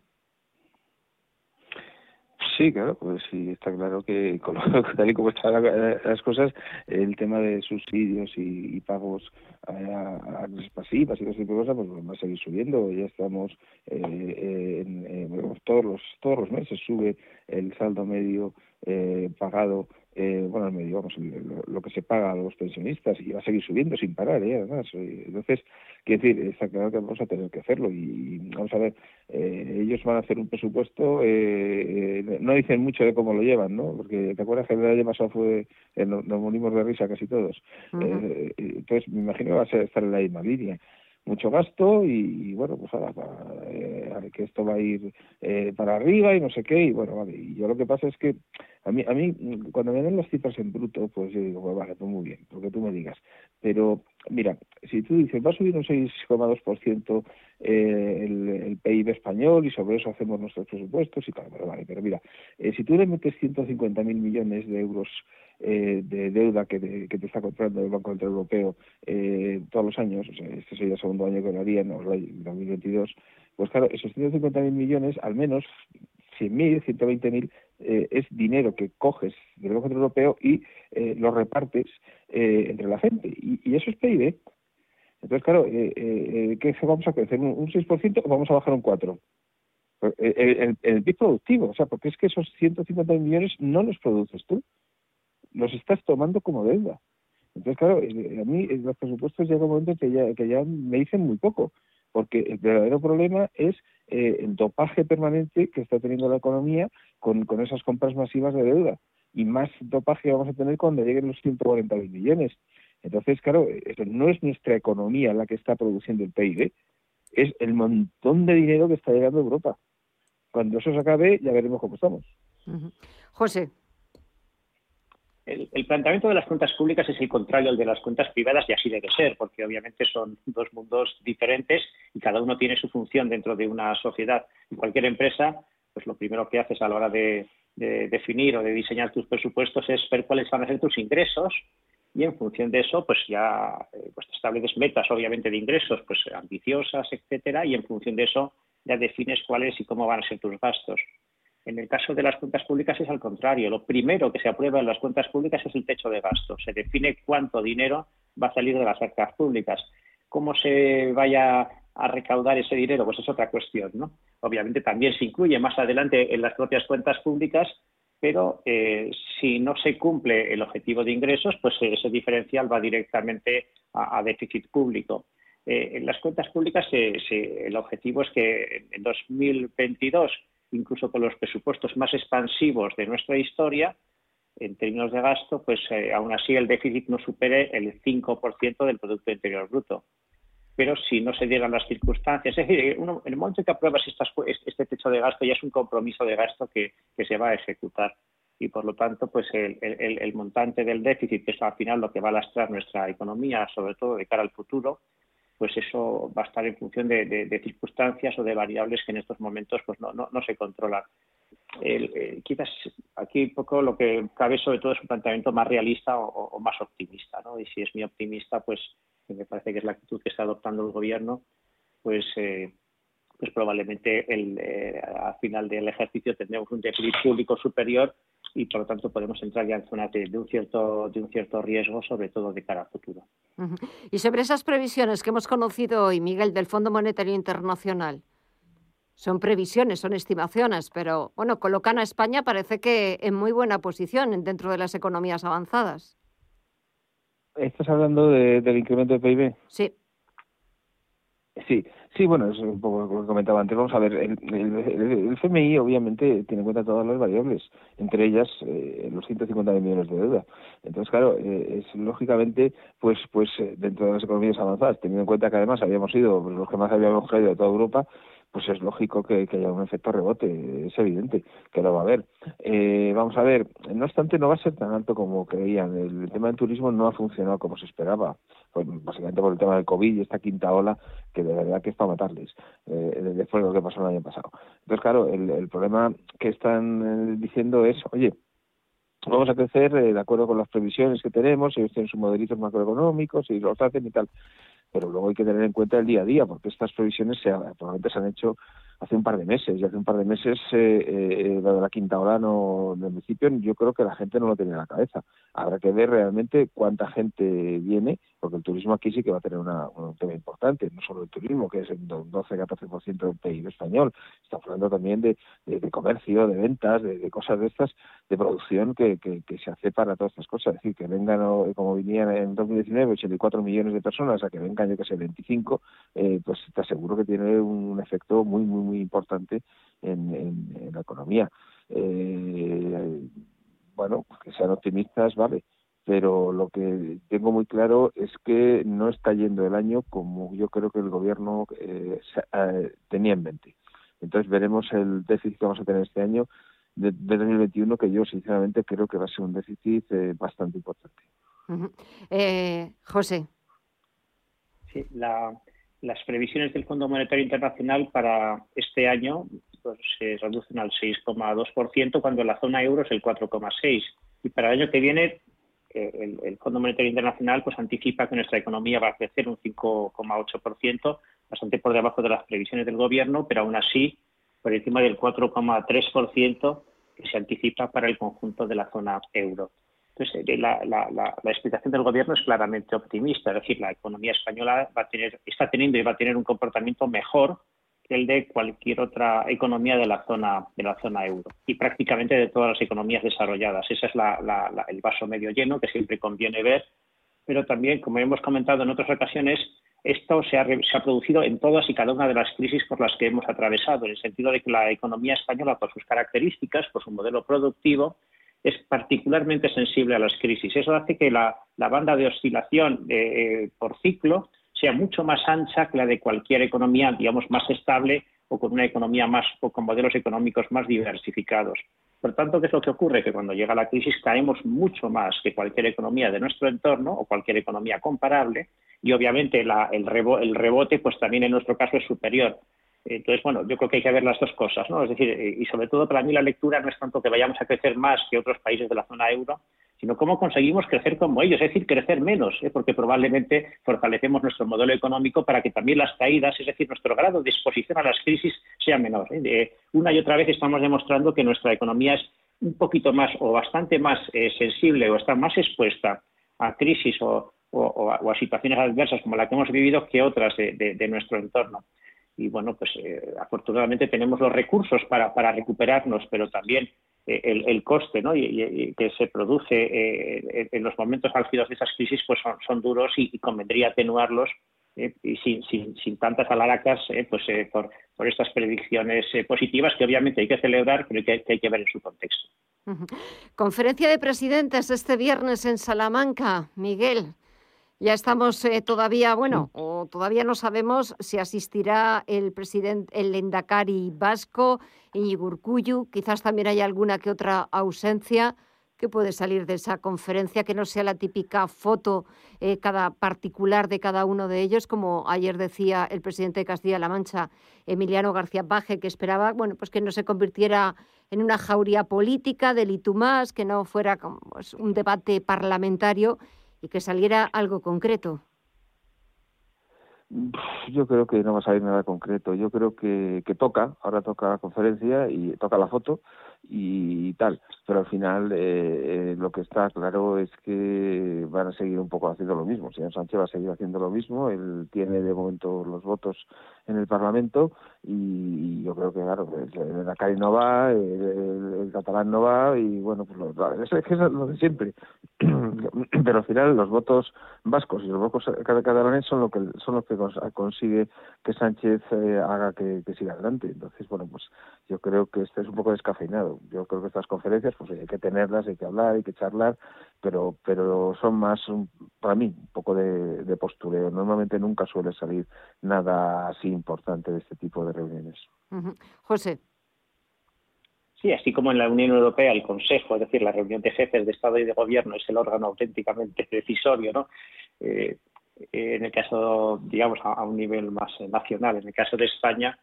Sí, claro, pues sí, está claro que tal y como están las cosas, el tema de subsidios y, pagos a, a, pasivas y cosas cosas, pues va a seguir subiendo. Ya estamos eh, en, todos los todos los meses sube el saldo medio eh, pagado eh, bueno, medio, vamos, lo, que se paga a los pensionistas y va a seguir subiendo sin parar, ¿eh? además. Eh, entonces, quiero decir, está claro que vamos a tener que hacerlo y, vamos a ver, eh, ellos van a hacer un presupuesto, eh, no dicen mucho de cómo lo llevan, ¿no? Porque te acuerdas que el año pasado fue, nos morimos de risa casi todos. entonces, me imagino que va a estar en la misma línea mucho gasto y, bueno, pues ahora, eh, que esto va a ir eh, para arriba y no sé qué, y bueno, vale, y yo lo que pasa es que a mí, a mí cuando me dan las cifras en bruto, pues yo digo, pues vale, pues muy bien, lo que tú me digas, pero mira, si tú dices, va a subir un 6,2% eh, el, PIB español y sobre eso hacemos nuestros presupuestos y tal, vale, pero mira, eh, si tú le metes 150.000 millones de euros eh, de deuda que te está comprando el Banco Central Europeo eh, todos los años, o sea, este sería el segundo año que lo harían, o el 2022, pues claro, esos 150.000 millones, al menos 100.000, 120.000, eh, es dinero que coges del Banco Central Europeo y eh, lo repartes eh, entre la gente. Y, eso es PIB. Entonces, claro, eh, eh, ¿qué vamos a crecer? ¿Un, un 6% o vamos a bajar un 4%? El, el, PIB productivo, o sea, porque es que esos 150 millones no los produces tú los estás tomando como deuda. Entonces, claro, eh, a mí eh, los presupuestos llega un momento que ya, que ya me dicen muy poco, porque el verdadero problema es eh, el dopaje permanente que está teniendo la economía con, con esas compras masivas de deuda. Y más dopaje vamos a tener cuando lleguen los 140 mil millones. Entonces, claro, eso no es nuestra economía la que está produciendo el PIB, es el montón de dinero que está llegando a Europa. Cuando eso se acabe, ya veremos cómo estamos. José, el, planteamiento de las cuentas públicas es el contrario al de las cuentas privadas y así debe ser, porque obviamente son dos mundos diferentes y cada uno tiene su función dentro de una sociedad. Y cualquier empresa, pues lo primero que haces a la hora de, definir o de diseñar tus presupuestos es ver cuáles van a ser tus ingresos y en función de eso, pues ya eh, pues estableces metas, obviamente, de ingresos, pues ambiciosas, etcétera, y en función de eso ya defines cuáles y cómo van a ser tus gastos. En el caso de las cuentas públicas es al contrario. Lo primero que se aprueba en las cuentas públicas es el techo de gasto. Se define cuánto dinero va a salir de las arcas públicas. ¿Cómo se vaya a recaudar ese dinero? Pues es otra cuestión, ¿no? Obviamente también se incluye más adelante en las propias cuentas públicas, pero eh, si no se cumple el objetivo de ingresos, pues ese diferencial va directamente a, déficit público. Eh, en las cuentas públicas el objetivo es que en 2022 incluso con los presupuestos más expansivos de nuestra historia, en términos de gasto, pues eh, aún así el déficit no supere el 5% del Producto Interior Bruto. Pero si no se dieran las circunstancias, es decir, en el momento en que apruebas este techo de gasto ya es un compromiso de gasto que, se va a ejecutar y por lo tanto pues el, montante del déficit, que es al final lo que va a lastrar nuestra economía, sobre todo de cara al futuro, pues eso va a estar en función de, circunstancias o de variables que en estos momentos pues no, no, se controlan. quizás aquí un poco lo que cabe sobre todo es un planteamiento más realista o, más optimista, ¿no? Y si es muy optimista, pues me parece que es la actitud que está adoptando el gobierno, pues eh, pues probablemente eh, al final del ejercicio tendremos un déficit público superior y por lo tanto podemos entrar ya en zonas de, un cierto de un cierto riesgo, sobre todo de cara al futuro. Y sobre esas previsiones que hemos conocido hoy, Miguel, del Fondo Monetario Internacional, son previsiones, son estimaciones, pero bueno, colocan a España parece que en muy buena posición dentro de las economías avanzadas. ¿Estás hablando del incremento de PIB? Sí. Sí, sí, bueno, es un poco lo que comentaba antes. Vamos a ver, el, el, FMI obviamente tiene en cuenta todas las variables, entre ellas eh, los 150 millones de deuda. Entonces, claro, eh, es lógicamente, pues, pues eh, dentro de las economías avanzadas, teniendo en cuenta que además habíamos sido los que más habíamos caído de toda Europa, pues es lógico que, haya un efecto rebote, es evidente que lo va a haber. Eh, vamos a ver, no obstante, no va a ser tan alto como creían. El, tema del turismo no ha funcionado como se esperaba, pues básicamente por el tema del COVID y esta quinta ola que de verdad que es para matarles, eh, después de lo que pasó el año pasado. Entonces, claro, el, problema que están eh, diciendo es, oye, vamos a crecer eh, de acuerdo con las previsiones que tenemos, ellos tienen sus modelitos macroeconómicos y los hacen y tal. Pero luego hay que tener en cuenta el día a día, porque estas previsiones se, probablemente se han hecho hace un par de meses, y hace un par de meses eh, eh, de la quinta hora no, del municipio, yo creo que la gente no lo tenía en la cabeza. Habrá que ver realmente cuánta gente viene, porque el turismo aquí sí que va a tener un tema importante, no solo el turismo, que es el 12-14% del PIB español, estamos hablando también de, comercio, de ventas, de, cosas de estas, de producción que, que, se hace para todas estas cosas. Es decir, que vengan, como vinieron en 2019, 84 millones de personas, a que vengan, yo que sé, 25, eh, pues te aseguro que tiene un efecto muy, muy, muy importante en, la economía. Eh, bueno, que sean optimistas, vale, pero lo que tengo muy claro es que no está yendo el año como yo creo que el gobierno eh, eh, tenía en mente. Entonces veremos el déficit que vamos a tener este año de, 2021, que yo sinceramente creo que va a ser un déficit bastante importante. José. Sí, la, las previsiones del Fondo Monetario Internacional para este año pues, se reducen al 6,2% cuando la zona euro es el 4,6%. Y para el año que viene eh, el, Fondo Monetario Internacional pues anticipa que nuestra economía va a crecer un 5,8%, bastante por debajo de las previsiones del gobierno, pero aún así por encima del 4,3% que se anticipa para el conjunto de la zona euro. Entonces, eh, la, la, explicación del gobierno es claramente optimista, es decir, la economía española va a tener, está teniendo y va a tener un comportamiento mejor que el de cualquier otra economía de la zona de la zona euro y prácticamente de todas las economías desarrolladas. Ese es el vaso medio lleno que siempre conviene ver, pero también, como hemos comentado en otras ocasiones, esto se ha, se ha, producido en todas y cada una de las crisis por las que hemos atravesado, en el sentido de que la economía española, por sus características, por su modelo productivo, es particularmente sensible a las crisis. Eso hace que la, banda de oscilación eh, por ciclo sea mucho más ancha que la de cualquier economía, digamos, más estable o con una economía más o con modelos económicos más diversificados. Por tanto, ¿qué es lo que ocurre? Que cuando llega la crisis caemos mucho más que cualquier economía de nuestro entorno o cualquier economía comparable y obviamente el, el rebote pues también en nuestro caso es superior. Entonces, bueno, yo creo que hay que ver las dos cosas, ¿no? Es decir, y sobre todo para mí la lectura no es tanto que vayamos a crecer más que otros países de la zona euro, sino cómo conseguimos crecer como ellos, es decir, crecer menos, ¿eh? porque probablemente fortalecemos nuestro modelo económico para que también las caídas, es decir, nuestro grado de exposición a las crisis sea menor. ¿eh? una y otra vez estamos demostrando que nuestra economía es un poquito más o bastante más eh, sensible o está más expuesta a crisis o, a, situaciones adversas como la que hemos vivido que otras de, nuestro entorno. Y bueno, pues afortunadamente tenemos los recursos para, para recuperarnos, pero también el, coste ¿no? y, que se produce eh, en los momentos álgidos de esas crisis pues son, duros y, convendría atenuarlos eh, y sin, sin, sin, tantas alaracas eh, pues por, por, estas predicciones positivas que obviamente hay que celebrar pero que hay que ver en su contexto. Conferencia de presidentes este viernes en Salamanca, Miguel. Ya estamos eh, todavía, bueno, o todavía no sabemos si asistirá el presidente, el Endacari vasco, Iñigo Quizás también haya alguna que otra ausencia que puede salir de esa conferencia, que no sea la típica foto eh, cada particular de cada uno de ellos, como ayer decía el presidente de Castilla-La Mancha, Emiliano García Baje, que esperaba, bueno, pues que no se convirtiera en una jauría política del Itumás, que no fuera como, pues, un debate parlamentario y que saliera algo concreto. Yo creo que no va a salir nada concreto. Yo creo que, que toca, ahora toca la conferencia y toca la foto y tal. Pero al final eh, eh, lo que está claro es que van a seguir un poco haciendo lo mismo. El señor Sánchez va a seguir haciendo lo mismo. Él tiene de momento los votos en el Parlamento y yo creo que, claro, el, Acari no va, el, catalán no va y bueno, pues lo, es, es lo de siempre. Pero al final los votos vascos y los votos catalanes son lo que son los que consigue que Sánchez eh, haga que, siga adelante. Entonces, bueno, pues creo que este es un poco descafeinado yo creo que estas conferencias pues hay que tenerlas, hay que hablar, hay que charlar, pero pero son más para mí un poco de, de postureo. Normalmente nunca suele salir nada así importante de este tipo de reuniones. José. Sí, así como en la Unión Europea el Consejo, es decir, la reunión de jefes de Estado y de Gobierno es el órgano auténticamente decisorio, ¿no? Eh, en el caso, digamos, a, un nivel más nacional, en el caso de España,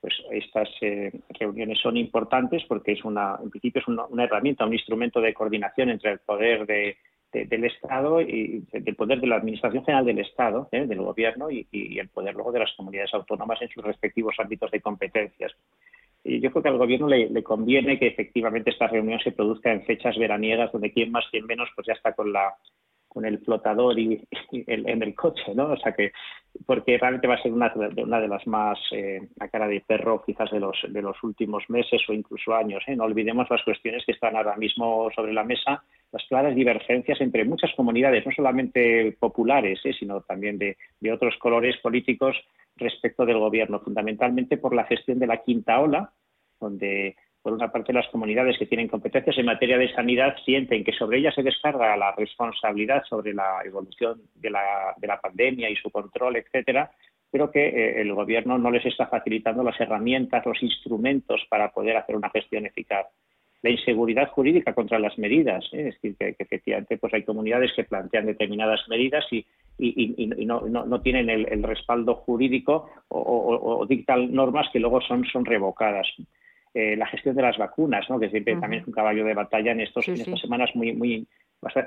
pues estas eh, reuniones son importantes porque es una, en principio es una, herramienta, un instrumento de coordinación entre el poder de, del Estado y el poder de la Administración General del Estado, ¿eh? del Gobierno y, el poder luego de las comunidades autónomas en sus respectivos ámbitos de competencias. Y yo creo que al Gobierno le, le, conviene que efectivamente esta reunión se produzca en fechas veraniegas donde quien más, quien menos, pues ya está con la con el flotador y, en el coche, ¿no? O sea que, porque realmente va a ser una, de las más eh, a cara de perro quizás de los, últimos meses o incluso años. ¿eh? No olvidemos las cuestiones que están ahora mismo sobre la mesa, las claras divergencias entre muchas comunidades, no solamente populares, ¿eh? sino también de otros colores políticos respecto del gobierno, fundamentalmente por la gestión de la quinta ola, donde por una parte las comunidades que tienen competencias en materia de sanidad sienten que sobre ellas se descarga la responsabilidad sobre la evolución de la, de la pandemia y su control, etcétera, pero que eh, el gobierno no les está facilitando las herramientas, los instrumentos para poder hacer una gestión eficaz. La inseguridad jurídica contra las medidas, ¿eh? es decir, que, efectivamente pues hay comunidades que plantean determinadas medidas y, no, tienen el, respaldo jurídico o, dictan normas que luego son revocadas. Eh, la gestión de las vacunas, ¿no? que siempre también es un caballo de batalla en, estos, estas semanas muy, muy,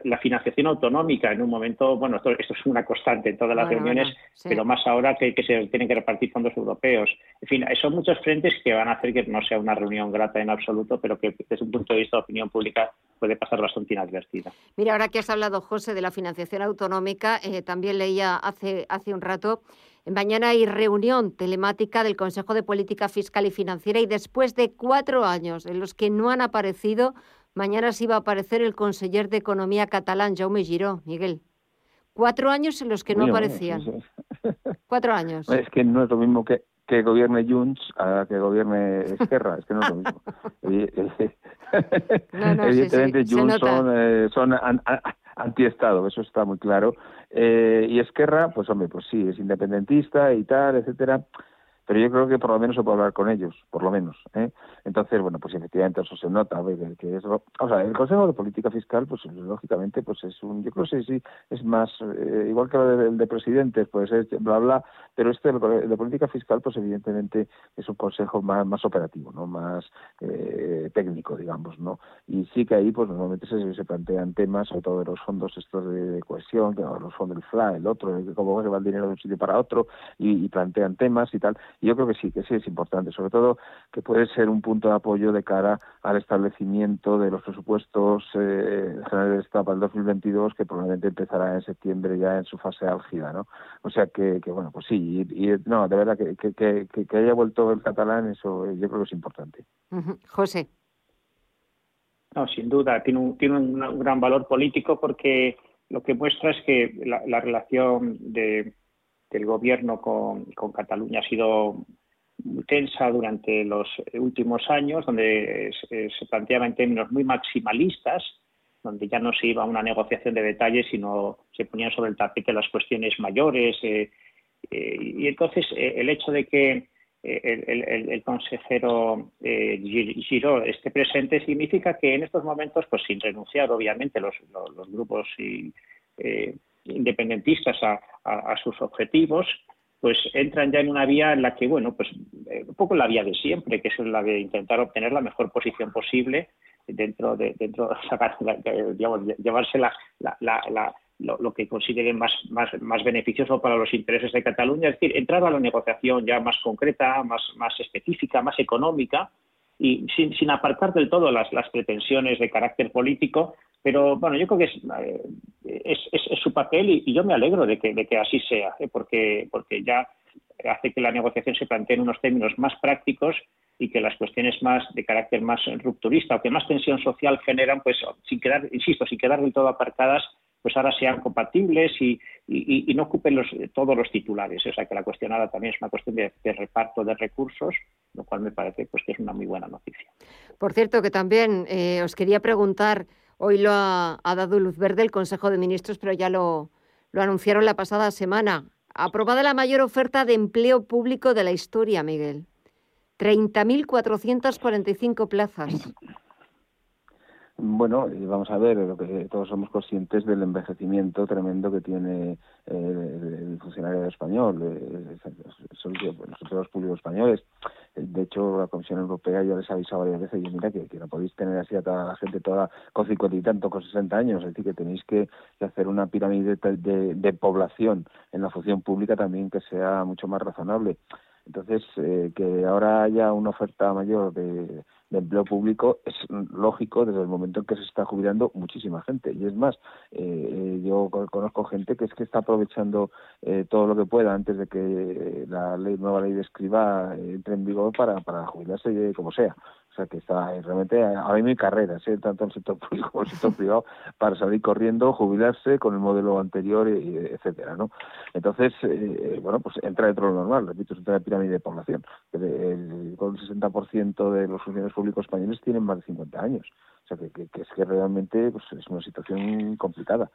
la financiación autonómica en un momento, bueno, esto, es una constante en todas las reuniones, pero más ahora que, se tienen que repartir fondos europeos. En fin, son muchos frentes que van a hacer que no sea una reunión grata en absoluto, pero que desde un punto de vista de opinión pública puede pasar bastante inadvertida. Mira, ahora que has hablado, José, de la financiación autonómica, eh, también leía hace, hace un rato Mañana hay reunión telemática del Consejo de Política Fiscal y Financiera y después de cuatro años en los que no han aparecido, mañana sí va a aparecer el conseller de Economía catalán, Jaume Giró, Miguel. Cuatro años en los que no aparecían. Cuatro años. Es que no es lo mismo que, que gobierne Junts a que gobierne Esquerra, es que no es lo mismo. Evidentemente Junts son, eh, son antiestado, eso está muy claro. Eh, y Esquerra, pues hombre, pues sí, es independentista y tal, etcétera pero yo creo que por lo menos se puede hablar con ellos, por lo menos. ¿eh? Entonces, bueno, pues efectivamente eso se nota, que es, o sea, el Consejo de Política Fiscal, pues lógicamente, pues es un, yo creo que sí, es más, eh, igual que el de, presidentes, pues es bla, bla, pero este de, Política Fiscal, pues evidentemente es un consejo más, más operativo, ¿no? Más, eh, técnico, digamos, ¿no? Y sí que ahí, pues normalmente se, se plantean temas, sobre todo de los fondos estos de, cohesión, que los fondos del FLA, el otro, cómo se va el dinero de un sitio para otro, y, plantean temas y tal. Y yo creo que sí, que sí es importante, sobre todo que puede ser un punto de apoyo de cara al establecimiento de los presupuestos eh, generales de Estado para el 2022, que probablemente empezará en septiembre ya en su fase álgida, ¿no? O sea que, que bueno, pues sí, y, no, de verdad que, que, que, que haya vuelto el catalán, eso yo creo que es importante. José. No, sin duda, tiene un, tiene un gran valor político porque lo que muestra es que la, relación de, del gobierno con, con, Cataluña ha sido tensa durante los últimos años, donde se, planteaba en términos muy maximalistas, donde ya no se iba a una negociación de detalles, sino se ponían sobre el tapete las cuestiones mayores. Eh, eh, y entonces eh, el hecho de que el, consejero Giro esté presente significa que en estos momentos, pues sin renunciar obviamente los, grupos eh, independentistas a, sus objetivos, pues entran ya en una vía en la que, bueno, pues eh, un poco la vía de siempre, que es la de intentar obtener la mejor posición posible dentro de, dentro, sacar, digamos, llevarse la, la lo, que consideren más, más, más, beneficioso para los intereses de Cataluña, es decir, entrar a la negociación ya más concreta, más, más específica, más económica y sin, sin apartar del todo las, pretensiones de carácter político, pero bueno, yo creo que es, eh, es, su papel y, yo me alegro de que, de que así sea, ¿eh? porque, porque ya hace que la negociación se plantee en unos términos más prácticos y que las cuestiones más de carácter más rupturista o que más tensión social generan, pues sin quedar, insisto, sin quedar del todo aparcadas, pues ahora sean compatibles y, no ocupen los, todos los titulares. O sea que la cuestión ahora también es una cuestión de, reparto de recursos, lo cual me parece pues que es una muy buena noticia. Por cierto, que también eh, os quería preguntar, hoy lo ha, dado luz verde el Consejo de Ministros, pero ya lo, lo anunciaron la pasada semana. Aprobada la mayor oferta de empleo público de la historia, Miguel. 30.445 plazas. Bueno, vamos a ver, lo que todos somos conscientes del envejecimiento tremendo que tiene eh, el funcionario español, eh, los públicos españoles. De hecho, la Comisión Europea ya les ha avisado varias veces, y mira, que, no podéis tener así a toda la gente toda con 50 y tanto, con 60 años, es decir, que tenéis que, hacer una pirámide de población en la función pública también que sea mucho más razonable. Entonces, eh, que ahora haya una oferta mayor de, empleo público es lógico desde el momento en que se está jubilando muchísima gente. Y es más, eh, yo conozco gente que es que está aprovechando eh, todo lo que pueda antes de que la ley, nueva ley de escriba entre en vigor para, para jubilarse como sea. O sea que está realmente ahora mismo hay carreras, ¿eh? tanto en el sector público como en el sector privado, para salir corriendo, jubilarse con el modelo anterior, etcétera, ¿no? Entonces, eh, bueno, pues entra dentro de lo normal, repito, entra en la pirámide de población. El, con el 60% de los funcionarios públicos españoles tienen más de 50 años. O sea que, que, es que realmente pues, es una situación complicada.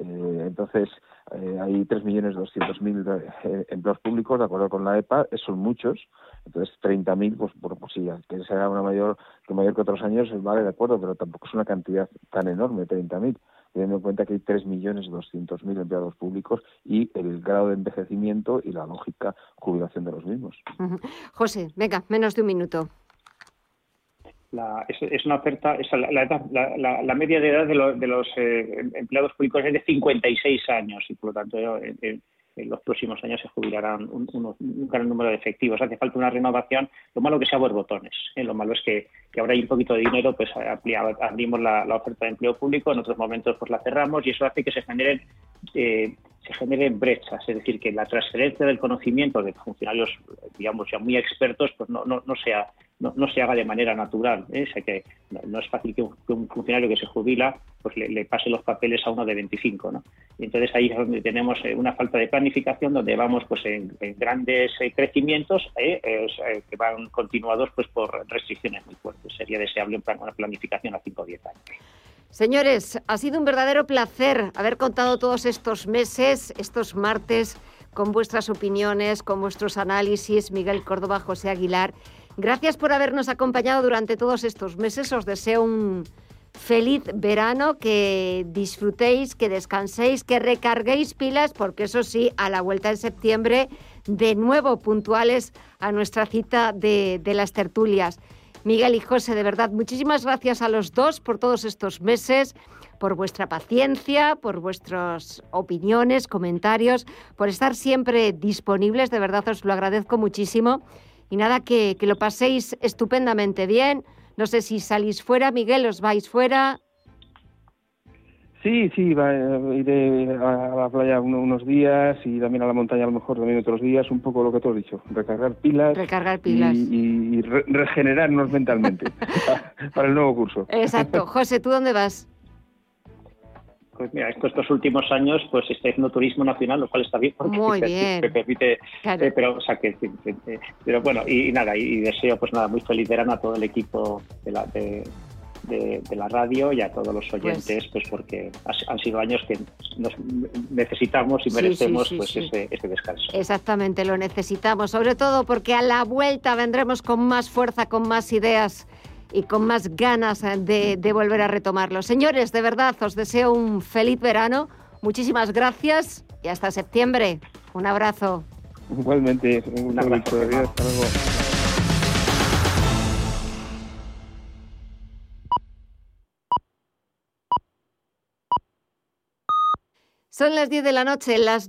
Eh, entonces, eh, hay 3.200.000 eh, empleos públicos, de acuerdo con la EPA, son muchos. Entonces, 30.000, pues, por, pues sí, que sea una mayor que mayor que otros años, vale, de acuerdo, pero tampoco es una cantidad tan enorme, 30.000 teniendo en cuenta que hay 3.200.000 empleados públicos y el grado de envejecimiento y la lógica jubilación de los mismos. José, venga, menos de un minuto es, una oferta, la, media de edad de, los eh, empleados públicos es de 56 años y por lo tanto en, los próximos años se jubilarán un, gran número de efectivos. Hace falta una renovación. Lo malo que sea borbotones. ¿eh? Lo malo es que, ahora hay un poquito de dinero, pues abrimos la, oferta de empleo público, en otros momentos pues la cerramos y eso hace que se generen eh, se generen brechas, es decir, que la transferencia del conocimiento de funcionarios, digamos, ya muy expertos, pues no sea no, se haga de manera natural. ¿eh? O no, es fácil que un, funcionario que se jubila pues le, pase los papeles a uno de 25. ¿no? Y entonces ahí es donde tenemos eh, una falta de planificación, donde vamos pues en, grandes eh, crecimientos eh, que van continuados pues por restricciones muy fuertes. Sería deseable una planificación a 5 o 10 años. Señores, ha sido un verdadero placer haber contado todos estos meses, estos martes, con vuestras opiniones, con vuestros análisis. Miguel Córdoba, José Aguilar. Gracias por habernos acompañado durante todos estos meses. Os deseo un feliz verano, que disfrutéis, que descanséis, que recarguéis pilas, porque eso sí, a la vuelta en septiembre, de nuevo puntuales a nuestra cita de, las tertulias. Miguel y José, de verdad, muchísimas gracias a los dos por todos estos meses, por vuestra paciencia, por vuestras opiniones, comentarios, por estar siempre disponibles, de verdad os lo agradezco muchísimo. Y nada, que, que lo paséis estupendamente bien. No sé si salís fuera, Miguel, os vais fuera. Sí, sí, va, iré a la playa unos días y también a la montaña a lo mejor también otros días, un poco lo que tú has dicho, recargar pilas. Recargar pilas. Y, y re- regenerarnos mentalmente para el nuevo curso. Exacto. José, ¿tú dónde vas? Pues mira, estos, últimos años pues estoy haciendo turismo nacional, lo cual está bien porque Muy permite, Claro. eh, pero o sea que, que- pero bueno y, y nada y, y deseo pues nada muy feliz verano a todo el equipo de la de, de- de la radio y a todos los oyentes pues, porque has- han sido años que nos necesitamos y merecemos sí, sí, pues. Ese, ese descanso. Exactamente, lo necesitamos, sobre todo porque a la vuelta vendremos con más fuerza, con más ideas y con más ganas eh, de, de volver a retomarlo. Señores, de verdad, os deseo un feliz verano. Muchísimas gracias y hasta septiembre. Un abrazo. Igualmente, un abrazo. Adiós, hasta luego. Son las 10 de la noche, las